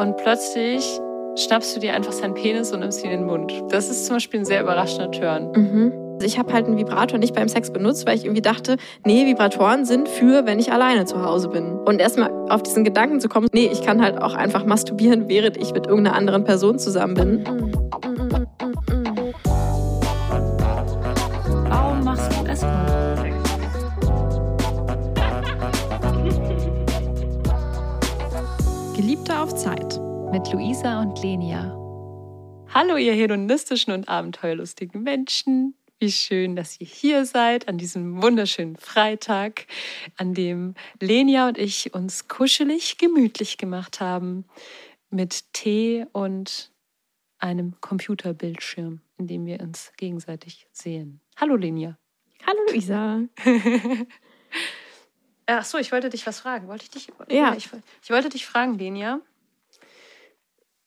und plötzlich schnappst du dir einfach seinen Penis und nimmst ihn in den Mund. Das ist zum Beispiel ein sehr überraschender Turn. Mhm. Ich habe halt einen Vibrator nicht beim Sex benutzt, weil ich irgendwie dachte, nee, Vibratoren sind für, wenn ich alleine zu Hause bin. Und erstmal auf diesen Gedanken zu kommen, nee, ich kann halt auch einfach masturbieren, während ich mit irgendeiner anderen Person zusammen bin. Warum machst du es? Geliebte auf Zeit mit Luisa und Lenia. Hallo, ihr hedonistischen und abenteuerlustigen Menschen. Wie schön, dass ihr hier seid an diesem wunderschönen Freitag, an dem Lenia und ich uns kuschelig gemütlich gemacht haben mit Tee und einem Computerbildschirm, in dem wir uns gegenseitig sehen. Hallo Lenia. Hallo Luisa. Ach so, ich wollte dich was fragen. Wollte ich dich? Ja. Ich, ich wollte dich fragen, Lenia.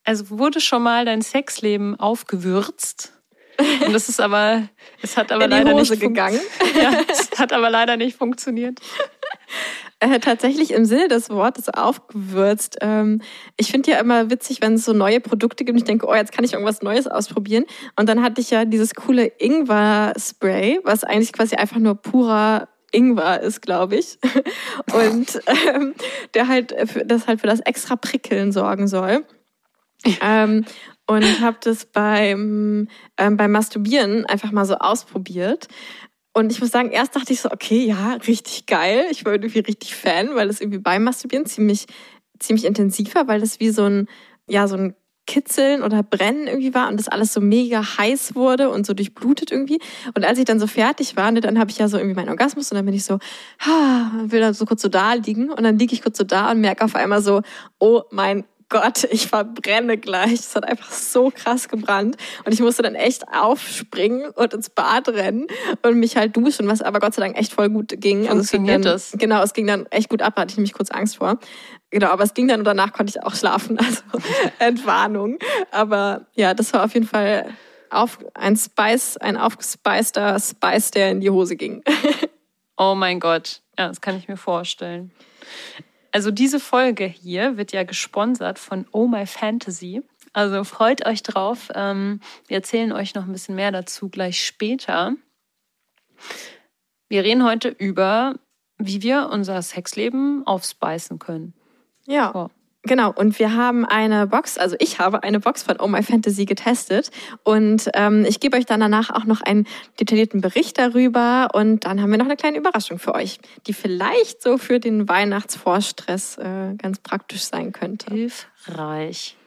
Also wurde schon mal dein Sexleben aufgewürzt? Und das ist aber, es hat aber leider Hose nicht gegangen. Ja, es hat aber leider nicht funktioniert. Äh, tatsächlich im Sinne des Wortes aufgewürzt. Ähm, ich finde ja immer witzig, wenn es so neue Produkte gibt. Ich denke, oh, jetzt kann ich irgendwas Neues ausprobieren. Und dann hatte ich ja dieses coole Ingwer-Spray, was eigentlich quasi einfach nur purer Ingwer ist, glaube ich. Und ähm, der halt, für, das halt für das extra Prickeln sorgen soll. ähm, und habe das beim, ähm, beim Masturbieren einfach mal so ausprobiert. Und ich muss sagen, erst dachte ich so, okay, ja, richtig geil. Ich war irgendwie richtig Fan, weil das irgendwie beim Masturbieren ziemlich, ziemlich intensiv war, weil das wie so ein, ja, so ein Kitzeln oder Brennen irgendwie war und das alles so mega heiß wurde und so durchblutet irgendwie. Und als ich dann so fertig war, ne, dann habe ich ja so irgendwie meinen Orgasmus und dann bin ich so, ha, will dann so kurz so da liegen und dann liege ich kurz so da und merke auf einmal so, oh mein Gott, ich verbrenne gleich. Es hat einfach so krass gebrannt. Und ich musste dann echt aufspringen und ins Bad rennen und mich halt duschen, was aber Gott sei Dank echt voll gut ging. Also es ging Funktioniert dann? Genau, es ging dann echt gut ab, da hatte ich nämlich kurz Angst vor. Genau, aber es ging dann und danach konnte ich auch schlafen. Also Entwarnung. Aber ja, das war auf jeden Fall auf, ein Spice, ein aufgespeister Spice, der in die Hose ging. Oh mein Gott. Ja, das kann ich mir vorstellen. Also diese Folge hier wird ja gesponsert von Oh My Fantasy. Also freut euch drauf. Ähm, Wir erzählen euch noch ein bisschen mehr dazu gleich später. Wir reden heute über, wie wir unser Sexleben aufspeisen können. Ja. Ja. Genau, und wir haben eine Box, also ich habe eine Box von Oh My Fantasy getestet und ähm, ich gebe euch dann danach auch noch einen detaillierten Bericht darüber und dann haben wir noch eine kleine Überraschung für euch, die vielleicht so für den Weihnachtsvorstress äh, ganz praktisch sein könnte. Hilfreich.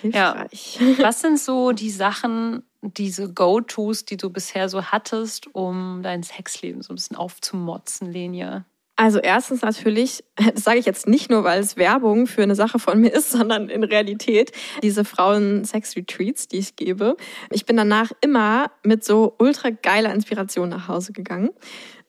Hilfreich. Was sind so die Sachen, diese Go-Tos, die du bisher so hattest, um dein Sexleben so ein bisschen aufzumotzen, Lenia? Also erstens natürlich, das sage ich jetzt nicht nur, weil es Werbung für eine Sache von mir ist, sondern in Realität diese Frauen-Sex-Retreats, die ich gebe. Ich bin danach immer mit so ultra geiler Inspiration nach Hause gegangen.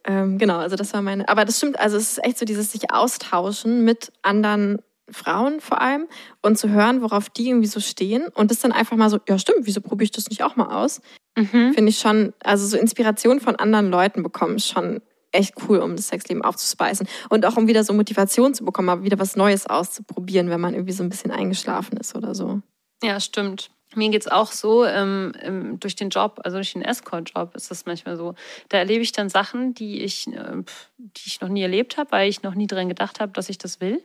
Ähm, genau, also das war meine. Aber das stimmt, also es ist echt so dieses sich austauschen mit anderen Frauen vor allem und zu hören, worauf die irgendwie so stehen und das dann einfach mal so, ja stimmt, wieso probiere ich das nicht auch mal aus? Mhm. Finde ich schon, also so Inspiration von anderen Leuten bekommen ist schon echt cool, um das Sexleben aufzuspeisen. Und auch um wieder so Motivation zu bekommen, aber wieder was Neues auszuprobieren, wenn man irgendwie so ein bisschen eingeschlafen ist oder so. Ja, stimmt. Mir geht's auch so, ähm, durch den Job, also durch den Escort-Job ist das manchmal so. Da erlebe ich dann Sachen, die ich, äh, die ich noch nie erlebt habe, weil ich noch nie dran gedacht habe, dass ich das will.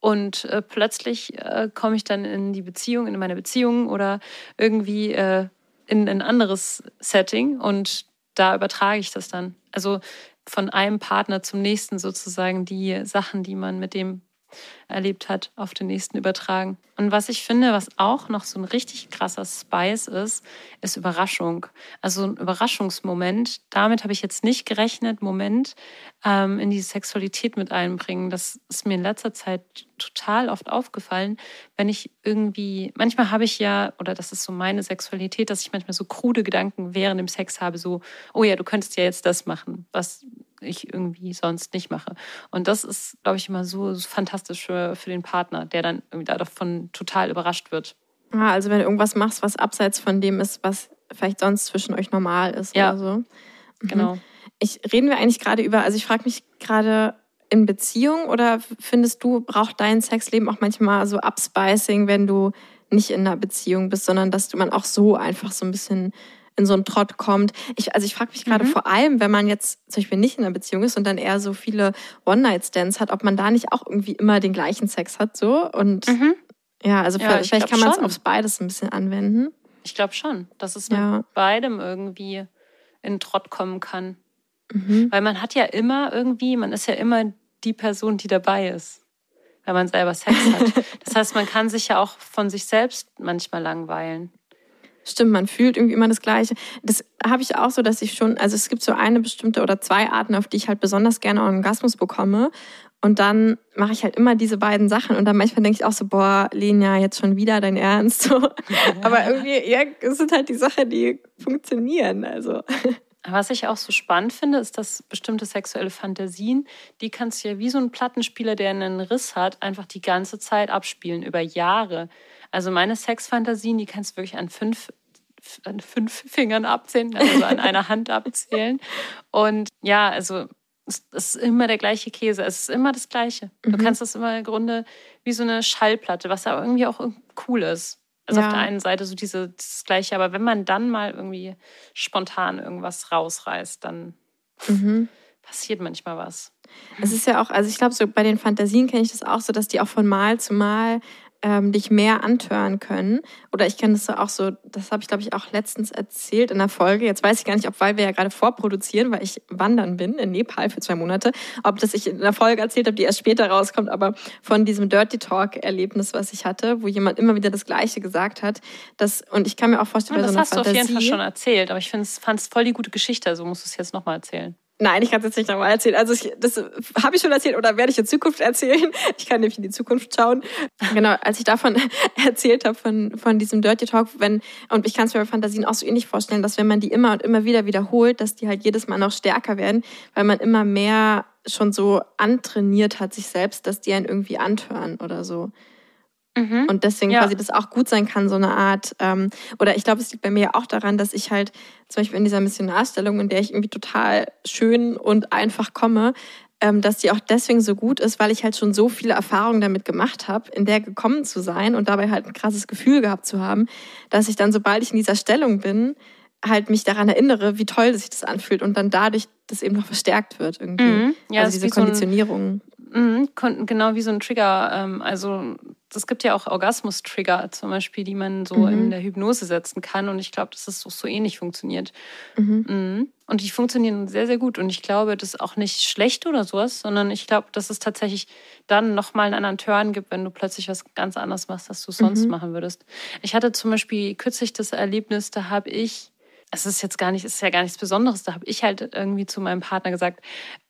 Und äh, plötzlich äh, komme ich dann in die Beziehung, in meine Beziehung oder irgendwie äh, in ein anderes Setting und da übertrage ich das dann. Also von einem Partner zum nächsten sozusagen die Sachen, die man mit dem erlebt hat, auf den nächsten übertragen. Und was ich finde, was auch noch so ein richtig krasser Spice ist, ist Überraschung. Also ein Überraschungsmoment. Damit habe ich jetzt nicht gerechnet. Moment ähm, in die Sexualität mit einbringen. Das ist mir in letzter Zeit total oft aufgefallen, wenn ich irgendwie, manchmal habe ich ja, oder das ist so meine Sexualität, dass ich manchmal so krude Gedanken während dem Sex habe, so, oh ja, du könntest ja jetzt das machen, was ich irgendwie sonst nicht mache. Und das ist, glaube ich, immer so fantastisch für, für den Partner, der dann irgendwie davon total überrascht wird. Ah, also wenn du irgendwas machst, was abseits von dem ist, was vielleicht sonst zwischen euch normal ist Ja. oder so. Mhm. Genau. Ich reden wir eigentlich gerade über, also ich frage mich gerade, in Beziehung oder findest du, braucht dein Sexleben auch manchmal so Upspicing, wenn du nicht in einer Beziehung bist, sondern dass man auch so einfach so ein bisschen in so einen Trott kommt. Ich, also ich frage mich gerade mhm. vor allem, wenn man jetzt zum Beispiel nicht in einer Beziehung ist und dann eher so viele One-Night-Stands hat, ob man da nicht auch irgendwie immer den gleichen Sex hat so und mhm. ja, also ja, vielleicht kann man es aufs beides ein bisschen anwenden. Ich glaube schon, dass es ja. mit beidem irgendwie in Trott kommen kann. Mhm. Weil man hat ja immer irgendwie, man ist ja immer die Person, die dabei ist, wenn man selber Sex hat. Das heißt, man kann sich ja auch von sich selbst manchmal langweilen. Stimmt, man fühlt irgendwie immer das Gleiche. Das habe ich auch so, dass ich schon, also es gibt so eine bestimmte oder zwei Arten, auf die ich halt besonders gerne Orgasmus bekomme. Und dann mache ich halt immer diese beiden Sachen. Und dann manchmal denke ich auch so, boah, Lenia, jetzt schon wieder dein Ernst. So. Aber irgendwie, ja, es sind halt die Sachen, die funktionieren. Also. Was ich auch so spannend finde, ist, dass bestimmte sexuelle Fantasien, die kannst du ja wie so ein Plattenspieler, der einen Riss hat, einfach die ganze Zeit abspielen, über Jahre. Also meine Sexfantasien, die kannst du wirklich an fünf, an fünf Fingern abzählen, also an einer Hand abzählen. Und ja, also es ist immer der gleiche Käse, es ist immer das Gleiche. Du mhm. kannst das immer im Grunde wie so eine Schallplatte, was aber irgendwie auch cool ist. Also ja. auf der einen Seite so diese, das Gleiche, aber wenn man dann mal irgendwie spontan irgendwas rausreißt, dann mhm. passiert manchmal was. Es ist ja auch, also ich glaube, so bei den Fantasien kenne ich das auch so, dass die auch von Mal zu Mal ähm, dich mehr antören können. Oder ich kenne das auch so, das habe ich glaube ich auch letztens erzählt in der Folge. Jetzt weiß ich gar nicht, ob, weil wir ja gerade vorproduzieren, weil ich wandern bin in Nepal für zwei Monate, ob das ich in der Folge erzählt habe, die erst später rauskommt, aber von diesem Dirty Talk-Erlebnis, was ich hatte, wo jemand immer wieder das Gleiche gesagt hat. Das, und ich kann mir auch vorstellen, ja, bei so Das hast Fantasie, du auf jeden Fall schon erzählt, aber ich fand es voll die gute Geschichte, also musst du es jetzt nochmal erzählen. Nein, ich kann es jetzt nicht nochmal erzählen. Also ich, das habe ich schon erzählt oder werde ich in Zukunft erzählen. Ich kann nämlich in die Zukunft schauen. Genau, als ich davon erzählt habe, von, von diesem Dirty Talk, wenn, und ich kann es mir bei Fantasien auch so ähnlich vorstellen, dass wenn man die immer und immer wieder wiederholt, dass die halt jedes Mal noch stärker werden, weil man immer mehr schon so antrainiert hat sich selbst, dass die einen irgendwie antören oder so. Mhm. Und deswegen ja. quasi das auch gut sein kann, so eine Art, ähm, oder ich glaube, es liegt bei mir auch daran, dass ich halt zum Beispiel in dieser Missionarstellung, in der ich irgendwie total schön und einfach komme, ähm, dass die auch deswegen so gut ist, weil ich halt schon so viele Erfahrungen damit gemacht habe, in der gekommen zu sein und dabei halt ein krasses Gefühl gehabt zu haben, dass ich dann, sobald ich in dieser Stellung bin, halt mich daran erinnere, wie toll sich das anfühlt und dann dadurch das eben noch verstärkt wird irgendwie. Mhm. Ja, also diese Konditionierung. So ein, mh, genau wie so ein Trigger. Ähm, also es gibt ja auch Orgasmus-Trigger zum Beispiel, die man so mhm. in der Hypnose setzen kann. Und ich glaube, dass das so, so ähnlich funktioniert. Mhm. Mhm. Und die funktionieren sehr, sehr gut. Und ich glaube, das ist auch nicht schlecht oder sowas, sondern ich glaube, dass es tatsächlich dann nochmal einen anderen Turn gibt, wenn du plötzlich was ganz anderes machst, als du sonst mhm. machen würdest. Ich hatte zum Beispiel kürzlich das Erlebnis, da habe ich es ist jetzt gar nicht, es ist ja gar nichts Besonderes. Da habe ich halt irgendwie zu meinem Partner gesagt,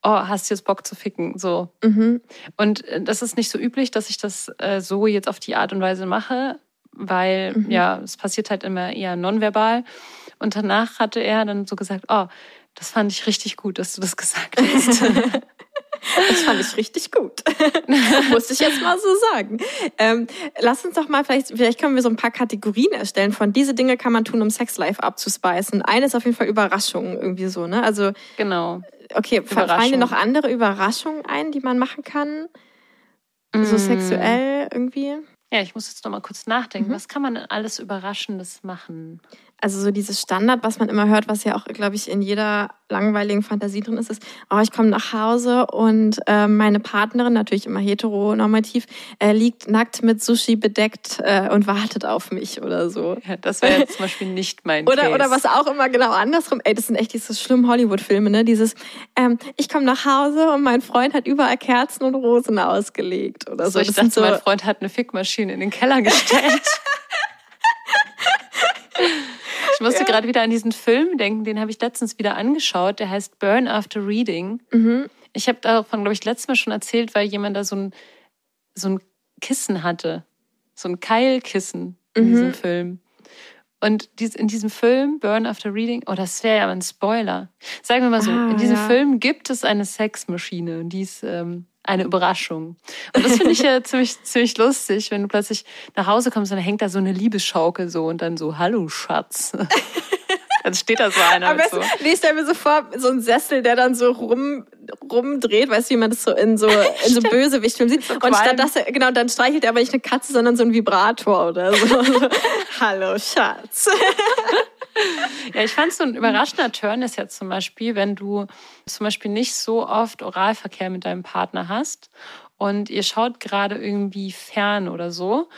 oh, hast du jetzt Bock zu ficken? So. Mhm. Und äh, das ist nicht so üblich, dass ich das äh, so jetzt auf die Art und Weise mache, weil mhm. ja, es passiert halt immer eher nonverbal. Und danach hatte er dann so gesagt, oh, das fand ich richtig gut, dass du das gesagt hast. Das fand ich richtig gut. Muss ich jetzt mal so sagen. Ähm, lass uns doch mal vielleicht, vielleicht können wir so ein paar Kategorien erstellen von diese Dinge kann man tun, um Sex Life abzuspeisen. Eine ist auf jeden Fall Überraschungen irgendwie so, ne? Also. Genau. Okay, fallen dir noch andere Überraschungen ein, die man machen kann? So mm. sexuell irgendwie? Ja, ich muss jetzt noch mal kurz nachdenken. Mhm. Was kann man denn alles Überraschendes machen? Also so dieses Standard, was man immer hört, was ja auch, glaube ich, in jeder langweiligen Fantasie drin ist, ist, oh, ich komme nach Hause und äh, meine Partnerin, natürlich immer heteronormativ, äh, liegt nackt mit Sushi bedeckt äh, und wartet auf mich oder so. Ja, das wäre jetzt zum Beispiel nicht mein oder, Case. Oder was auch immer genau andersrum, ey, das sind echt diese schlimmen Hollywood-Filme, ne? Dieses, ähm, ich komme nach Hause und mein Freund hat überall Kerzen und Rosen ausgelegt oder so. so ich das dachte, so mein Freund hat eine Fickmaschine in den Keller gestellt. Ich musste ja. gerade wieder an diesen Film denken, den habe ich letztens wieder angeschaut. Der heißt Burn After Reading. Mhm. Ich habe davon, glaube ich, letztes Mal schon erzählt, weil jemand da so ein, so ein Kissen hatte. So ein Keilkissen in mhm. diesem Film. Und in diesem Film, Burn After Reading, oh, das wäre ja ein Spoiler. Sagen wir mal so, ah, in diesem ja. Film gibt es eine Sexmaschine, die ist ähm, eine Überraschung. Und das finde ich ja ziemlich, ziemlich lustig, wenn du plötzlich nach Hause kommst und dann hängt da so eine Liebesschaukel so und dann so, hallo Schatz. Dann steht da so einer. Besten, so. Nee, stell mir so vor, so ein Sessel, der dann so rum rumdreht, weißt du, wie man das so in so, in so Bösewichtfilmen sieht. So und statt er, genau, dann streichelt er aber nicht eine Katze, sondern so ein Vibrator oder so. Hallo, Schatz. Ja, ich fand so ein überraschender Turn ist jetzt zum Beispiel, wenn du zum Beispiel nicht so oft Oralverkehr mit deinem Partner hast und ihr schaut gerade irgendwie fern oder so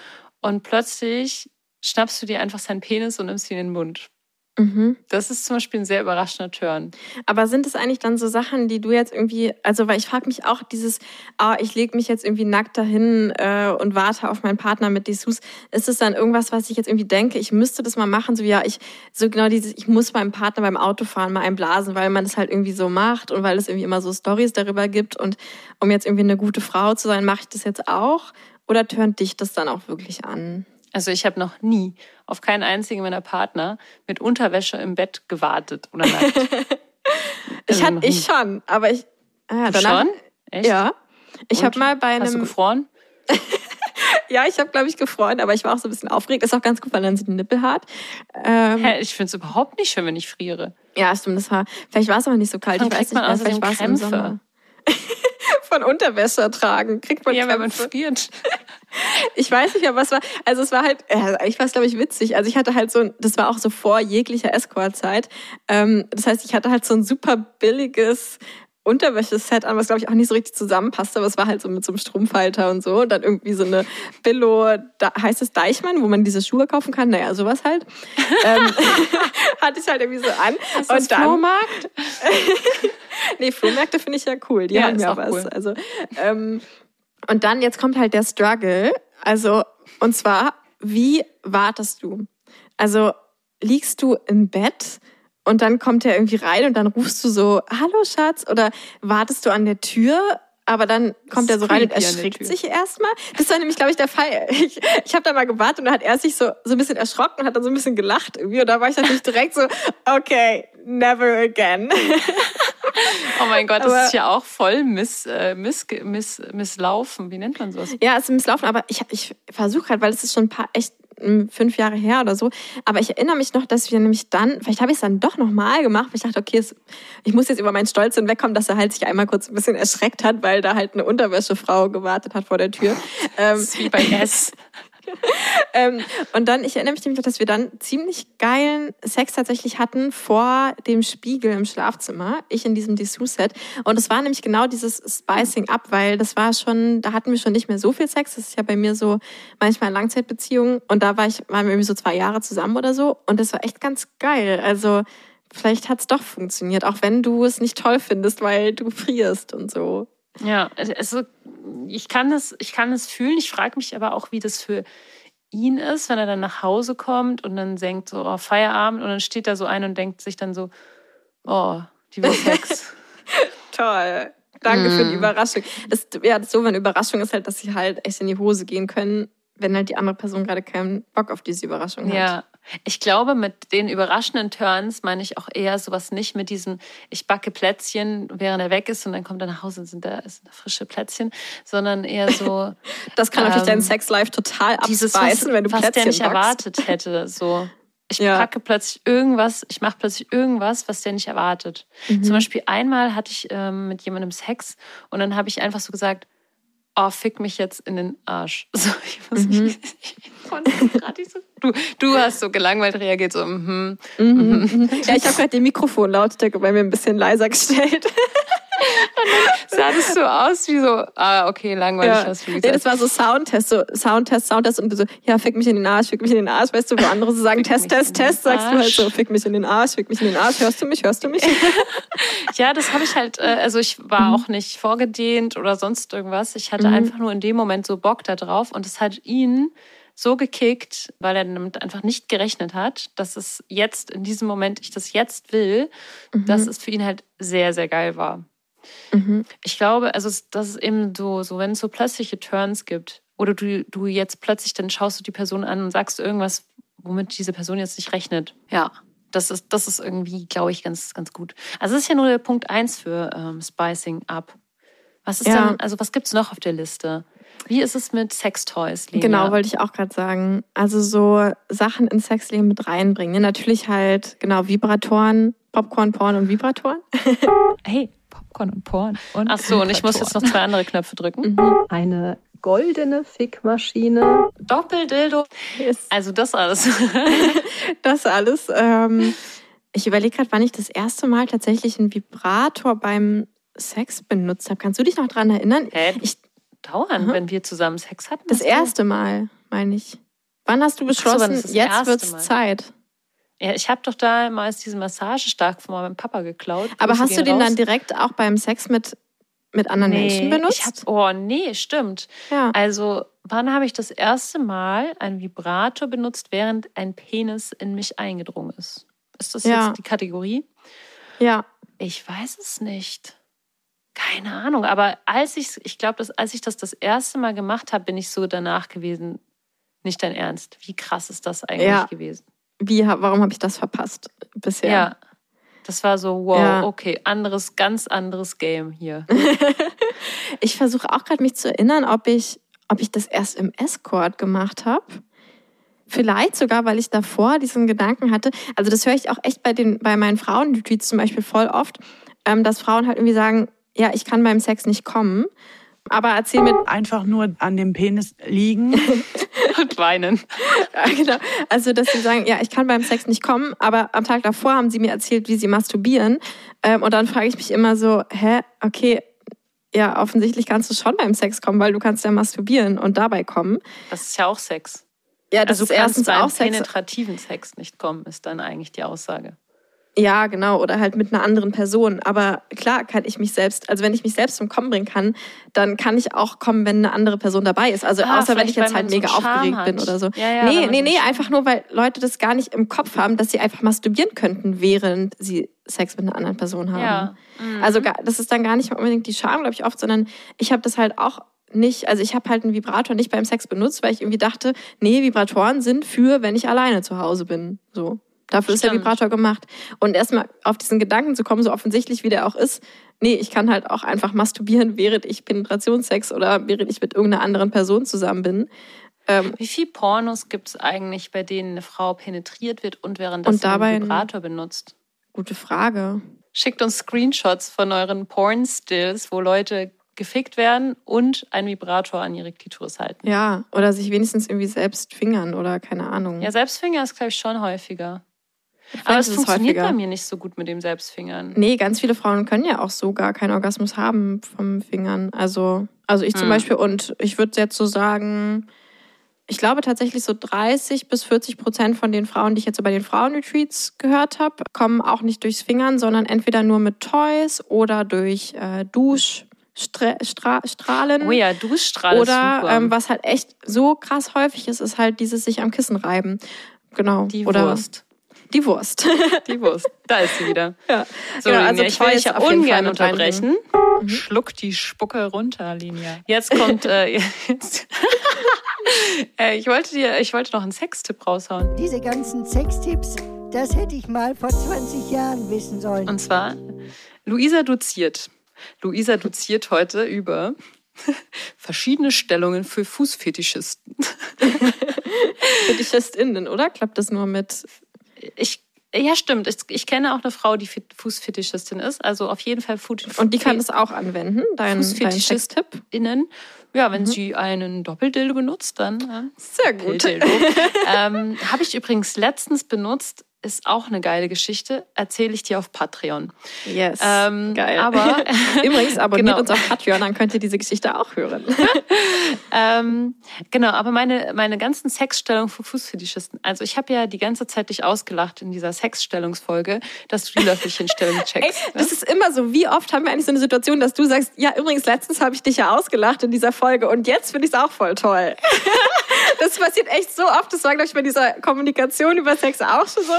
und plötzlich schnappst du dir einfach seinen Penis und nimmst ihn in den Mund. Mhm. Das ist zum Beispiel ein sehr überraschender Turn. Aber sind es eigentlich dann so Sachen, die du jetzt irgendwie, also weil ich frage mich auch dieses, ah, ich lege mich jetzt irgendwie nackt dahin äh, und warte auf meinen Partner mit Dessous. Ist es dann irgendwas, was ich jetzt irgendwie denke, ich müsste das mal machen, so wie ja, ich, so genau dieses, ich muss meinem Partner beim Autofahren mal einblasen, weil man das halt irgendwie so macht und weil es irgendwie immer so Stories darüber gibt und um jetzt irgendwie eine gute Frau zu sein, mache ich das jetzt auch? Oder tönt dich das dann auch wirklich an? Also ich habe noch nie auf keinen einzigen meiner Partner mit Unterwäsche im Bett gewartet oder nackt. Ich Also hatte ich schon, aber ich ah, danach, schon? Echt? Ja. Ich habe mal bei Hast du einem gefroren? Ja, ich habe, glaube ich, gefreut, aber ich war auch so ein bisschen aufgeregt. Ist auch ganz gut, weil dann sind die Nippel hart. Ähm, Hä, ich finde es überhaupt nicht schön, wenn ich friere. ja, stimmt, das war. Vielleicht war es auch nicht so kalt. Dann ich weiß nicht man mehr, vielleicht war es im. Sommer. Von Unterwäsche tragen. Kriegt man Ja, wenn man friert. Ich weiß nicht mehr, was war. Also es war halt, äh, ich war glaube ich, witzig. Also ich hatte halt so, ein- das war auch so vor jeglicher Escort-Zeit. Ähm, das heißt, ich hatte halt so ein super billiges Unterwäscheset an, was glaube ich auch nicht so richtig zusammenpasste, aber es war halt so mit so einem Strumpfhalter und so. Und dann irgendwie so eine Billo, da heißt es Deichmann, wo man diese Schuhe kaufen kann. Naja, sowas halt. ähm, hatte ich halt irgendwie so an. Das und dann, Flohmarkt? Nee, Flohmärkte finde ich ja cool. Die Ja, haben ja auch was. cool. Also, ähm, und dann, jetzt kommt halt der Struggle. Also, und zwar, wie wartest du? Also, liegst du im Bett und dann kommt er irgendwie rein und dann rufst du so, hallo Schatz, oder wartest du an der Tür? Aber dann kommt er ist so rein und erschrickt sich erstmal. Das war nämlich, glaube ich, der Fall. Ich, ich habe da mal gewartet und dann hat er sich so, so ein bisschen erschrocken und hat dann so ein bisschen gelachst irgendwie. Und da war ich natürlich direkt so, okay, never again. Oh mein Gott, das Aber- ist ja auch voll miss, äh, miss, miss, misslaufen. Wie nennt man sowas? Ja, es ist misslaufen, aber ich, ich versuche halt, weil es ist schon ein paar echt fünf Jahre her oder so. Aber ich erinnere mich noch, dass wir nämlich dann, vielleicht habe ich es dann doch nochmal gemacht, weil ich dachte, okay, es, ich muss jetzt über meinen Stolz hinwegkommen, dass er halt sich einmal kurz ein bisschen erschreckt hat, weil da halt eine Unterwäschefrau gewartet hat vor der Tür. Das ähm, ist wie bei S. ähm, und dann, ich erinnere mich nämlich, dass wir dann ziemlich geilen Sex tatsächlich hatten vor dem Spiegel im Schlafzimmer. Ich in diesem Dessous-Set. Und es war nämlich genau dieses Spicing up, weil das war schon, da hatten wir schon nicht mehr so viel Sex. Das ist ja bei mir so manchmal Langzeitbeziehungen. Und da war ich, waren wir irgendwie so zwei Jahre zusammen oder so. Und das war echt ganz geil. Also, vielleicht hat es doch funktioniert, auch wenn du es nicht toll findest, weil du frierst und so. Ja, also ich kann das, ich kann das fühlen. Ich frage mich aber auch, wie das für ihn ist, wenn er dann nach Hause kommt und dann denkt so, oh, Feierabend und dann steht da so ein und denkt sich dann so, oh, die Sex. Toll. Danke für die Mm. Überraschung. Das, ja, das Doofe an Überraschung ist halt, dass sie halt echt in die Hose gehen können, wenn halt die andere Person gerade keinen Bock auf diese Überraschung hat. Ja, ich glaube, mit den überraschenden Turns meine ich auch eher sowas nicht mit diesem, ich backe Plätzchen, während er weg ist und dann kommt er nach Hause und sind da, ist da frische Plätzchen, sondern eher so Das kann natürlich Ähm, dein Sexlife total dieses, abspeisen, was, wenn du was Plätzchen der nicht backst. erwartet hätte. So. Ich Ja. packe plötzlich irgendwas, ich mache plötzlich irgendwas, was der nicht erwartet. Mhm. Zum Beispiel einmal hatte ich ähm, mit jemandem Sex und dann habe ich einfach so gesagt, oh, fick mich jetzt in den Arsch. So, ich weiß Mhm. nicht, ich konnte gerade nicht so. Du, du hast so gelangweilt reagiert, so, mhm. Mhm. Ja, ich habe gerade die Mikrofonlautstärke bei mir ein bisschen leiser gestellt. Sah das so aus wie so, ah, okay, langweilig Ja. hast du Nee, gesagt. das war so Soundtest, so Soundtest, Soundtest und so, ja, fick mich in den Arsch, fick mich in den Arsch, weißt du, wo andere so sagen, Fick Test, Test, Test, sagst du halt so, fick mich in den Arsch, fick mich in den Arsch, hörst du mich, hörst du mich? Ja, das habe ich halt, äh, also ich war auch nicht vorgedehnt oder sonst irgendwas. Ich hatte Mhm. einfach nur in dem Moment so Bock da drauf und es hat ihn so gekickt, weil er damit einfach nicht gerechnet hat, dass es jetzt in diesem Moment, ich das jetzt will, dass es für ihn halt sehr, sehr geil war. Mhm. Ich glaube, also es- das ist eben so, so wenn es so plötzliche Turns gibt oder du, du jetzt plötzlich dann schaust du die Person an und sagst irgendwas, womit diese Person jetzt nicht rechnet. Ja, das ist, das ist irgendwie, glaube ich, ganz, ganz gut. Also es ist ja nur der Punkt eins für ähm, Spicing Up. Was ist Ja. dann, also was gibt's noch auf der Liste? Wie ist es mit Sextoys, Lena? Genau, wollte ich auch gerade sagen. Also so Sachen ins Sexleben mit reinbringen. Ja, natürlich halt, genau, Vibratoren, Popcorn, Porn und Vibratoren. Hey, Popcorn. Und Porn. Und Ach so, und ich muss jetzt noch zwei andere Knöpfe drücken. Eine goldene Fickmaschine. Doppeldildo. Yes. Also das alles. Das alles. Ähm, ich überlege gerade, wann ich das erste Mal tatsächlich einen Vibrator beim Sex benutzt habe. Kannst du dich noch dran erinnern? Hä? Ich, Dauern, wenn wir zusammen Sex hatten. das erste Mal, meine ich. Wann hast du so, beschlossen, das jetzt wird's Mal? Zeit? Ja, ich habe doch da mal diesen Massagestark von meinem Papa geklaut. Aber hast du den raus. dann direkt auch beim Sex mit, mit anderen Menschen benutzt? Ich hab, oh, nee, stimmt. ja. Also, wann habe ich das erste Mal einen Vibrator benutzt, während ein Penis in mich eingedrungen ist? Ist das Ja. jetzt die Kategorie? ja. Ich weiß es nicht. Keine Ahnung. Aber als ich, ich glaube, dass als ich das das erste Mal gemacht habe, bin ich so danach gewesen. Nicht dein Ernst. Wie krass ist das eigentlich Ja. gewesen? Wie, warum habe ich das verpasst bisher? Ja. Das war so, wow, Ja. okay, anderes, ganz anderes Game hier. Ich versuche auch gerade mich zu erinnern, ob ich, ob ich das erst im Escort gemacht habe. Vielleicht sogar, weil ich davor diesen Gedanken hatte. Also das höre ich auch echt bei, den, bei meinen Frauen-Retreats zum Beispiel voll oft, ähm, dass Frauen halt irgendwie sagen, ja, ich kann beim Sex nicht kommen. Aber erzähl mir, Einfach nur an dem Penis liegen. Und weinen. Ja, genau. Also, dass sie sagen, ja, ich kann beim Sex nicht kommen, aber am Tag davor haben sie mir erzählt, wie sie masturbieren. Ähm, und dann frage ich mich immer so, hä, okay, ja, offensichtlich kannst du schon beim Sex kommen, weil du kannst ja masturbieren und dabei kommen. Das ist ja auch Sex. Ja, das also ist erstens beim auch Sex. penetrativen Sex nicht kommen, ist dann eigentlich die Aussage. Ja, genau. Oder halt mit einer anderen Person. Aber klar kann ich mich selbst, also wenn ich mich selbst zum Kommen bringen kann, dann kann ich auch kommen, wenn eine andere Person dabei ist. Also Ah, außer wenn ich jetzt halt so mega Charme aufgeregt hat. bin oder so. Ja, ja, nee, nee, so nee, einfach nur, weil Leute das gar nicht im Kopf haben, dass sie einfach masturbieren könnten, während sie Sex mit einer anderen Person haben. Ja. Mhm. Also das ist dann gar nicht unbedingt die Scham, glaube ich, oft, sondern ich habe das halt auch nicht, also ich habe halt einen Vibrator nicht beim Sex benutzt, weil ich irgendwie dachte, nee, Vibratoren sind für, wenn ich alleine zu Hause bin. So. Dafür ist der Stimmt. Vibrator gemacht. Und erstmal auf diesen Gedanken zu kommen, so offensichtlich wie der auch ist, nee, ich kann halt auch einfach masturbieren, während ich Penetrationssex oder während ich mit irgendeiner anderen Person zusammen bin. Ähm, Wie viele Pornos gibt es eigentlich, bei denen eine Frau penetriert wird und währenddessen Und dabei einen ein- Vibrator benutzt? gute Frage. Schickt uns Screenshots von euren Porn-Stills, wo Leute gefickt werden und einen Vibrator an ihre Klitoris halten. Ja, oder sich wenigstens irgendwie selbst fingern oder keine Ahnung. Ja, Selbstfinger ist, glaube ich, schon häufiger. Vielleicht Aber es funktioniert häufiger. bei mir nicht so gut mit dem Selbstfingern. Nee, ganz viele Frauen können ja auch so gar keinen Orgasmus haben vom Fingern. Also, also ich zum Mhm. Beispiel, und ich würde jetzt so sagen, ich glaube tatsächlich so 30 bis 40 Prozent von den Frauen, die ich jetzt so bei den Frauenretreats gehört habe, kommen auch nicht durchs Fingern, sondern entweder nur mit Toys oder durch äh, Duschstrahlen. Oh ja, Duschstrahl Oder ähm, was halt echt so krass häufig ist, ist halt dieses sich am Kissen reiben. Genau. die oder Wurst. Die Wurst. Die Wurst. Da ist sie wieder. ja. So, Genau, also ich will ja ungern unterbrechen. Mhm. Schluck die Spucke runter, Linia. Jetzt kommt, äh, jetzt. äh, ich, wollte dir, ich wollte noch einen Sextipp raushauen. Diese ganzen Sextipps, das hätte ich mal vor 20 Jahren wissen sollen. Und zwar, Luisa doziert. Luisa doziert heute über verschiedene Stellungen für Fußfetischisten. FetischistInnen, oder? Klappt das nur mit. Ich, ja, stimmt. Ich, ich kenne auch eine Frau, die Fußfetischistin ist. Also auf jeden Fall Food Und die kann das auch anwenden, dein, dein Fußfetischist- Sextipp. innen. Ja, wenn sie einen Doppeldildo benutzt, dann äh, Sehr gut. Ähm, Habe ich übrigens letztens benutzt. Ist auch eine geile Geschichte. Erzähle ich dir auf Patreon. Yes. Ähm, Geil. aber- Übrigens, abonniert Genau. uns auf Patreon, dann könnt ihr diese Geschichte auch hören. Ähm, genau, aber meine, meine ganzen Sexstellungen für Fußfetischisten. Also ich habe ja die ganze Zeit dich ausgelacht in dieser Sexstellungsfolge, dass du die Löffelchenstellung Ey, checkst. das ist immer so. Wie oft haben wir eigentlich so eine Situation, dass du sagst, ja, übrigens, letztens habe ich dich ja ausgelacht in dieser Folge und jetzt finde ich es auch voll toll. das passiert echt so oft. Das war, glaube ich, bei dieser Kommunikation über Sex auch schon so.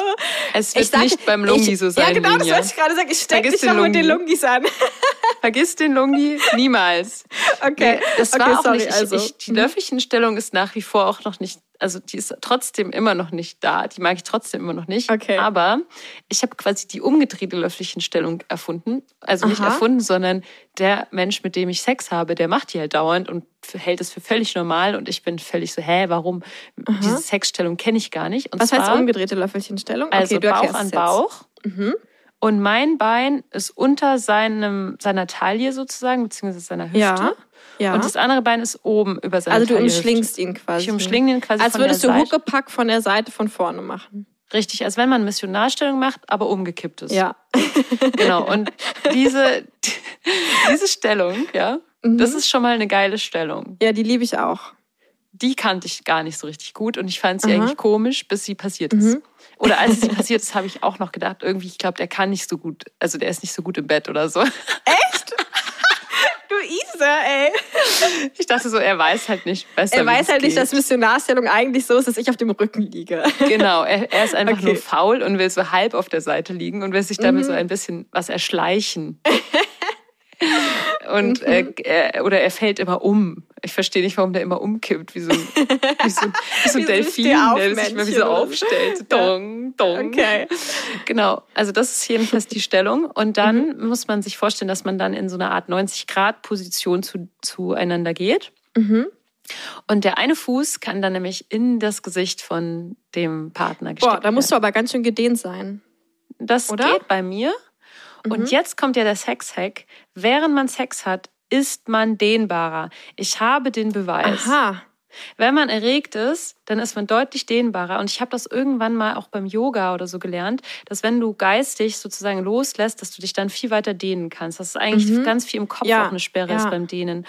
Es wird Ich sag- nicht beim Lungi ich, so sein. Ja, genau, das Linia. wollte ich gerade sagen. Ich stecke dich mit den Lungi. Lungis an. Vergiss den Lungi niemals. Okay, Nee, das okay, war auch sorry, nicht. Ich, also. ich, die Löffelchenstellung ist nach wie vor auch noch nicht, also die ist trotzdem immer noch nicht da. Die mag ich trotzdem immer noch nicht. Okay. Aber ich habe quasi die umgedrehte Löffelchenstellung erfunden. Also nicht Aha. erfunden, sondern der Mensch, mit dem ich Sex habe, der macht die halt dauernd und hält es für völlig normal. Und ich bin völlig so, hä, warum? Diese Sexstellung kenne ich gar nicht. Und Was zwar, heißt umgedrehte Löffelchenstellung? Also okay, du Bauch an Bauch. Mhm. Und mein Bein ist unter seinem, seiner Taille sozusagen, beziehungsweise seiner Hüfte. Ja. Ja. Und das andere Bein ist oben über seiner also du Taille. umschlingst ihn quasi. Ich umschlinge ihn quasi Als würdest du. Huckepack von der Seite von vorne machen. Richtig, als wenn man Missionarstellung macht, aber umgekippt ist. Ja. Genau. Und diese, diese Stellung, ja, Mhm. das ist schon mal eine geile Stellung. Ja, die liebe ich auch. Die kannte ich gar nicht so richtig gut und ich fand sie Aha. eigentlich komisch, bis sie passiert ist. Mhm. Oder als sie passiert ist, habe ich auch noch gedacht, irgendwie, ich glaube, der kann nicht so gut, also der ist nicht so gut im Bett oder so. Du Isa, ey. Ich dachte so, er weiß halt nicht besser. Er weiß halt nicht, geht. dass Missionarstellung eigentlich so ist, dass ich auf dem Rücken liege. Genau, er, er ist einfach Okay. nur faul und will so halb auf der Seite liegen und will sich damit Mhm. so ein bisschen was erschleichen. und Mhm. äh, er, oder er fällt immer um. Ich verstehe nicht, warum der immer umkippt, wie so ein, wie so, wie so ein Delfin, der sich immer wie so aufstellt. Dong, dong. Okay. Genau, also das ist jedenfalls die Stellung. Und dann Mhm. muss man sich vorstellen, dass man dann in so einer Art 90-Grad-Position zu, zueinander geht. Mhm. Und der eine Fuß kann dann nämlich in das Gesicht von dem Partner gesteckt Boah, da musst du werden. aber ganz schön gedehnt sein. Das oder? geht bei mir. Mhm. Und jetzt kommt ja der Sex-Hack. Während man Sex hat, ist man dehnbarer. Ich habe den Beweis. Aha. Wenn man erregt ist, dann ist man deutlich dehnbarer. Und ich habe das irgendwann mal auch beim Yoga oder so gelernt, dass wenn du geistig sozusagen loslässt, dass du dich dann viel weiter dehnen kannst. Das ist eigentlich Mhm. ganz viel im Kopf Ja, auch eine Sperre ja. ist beim Dehnen.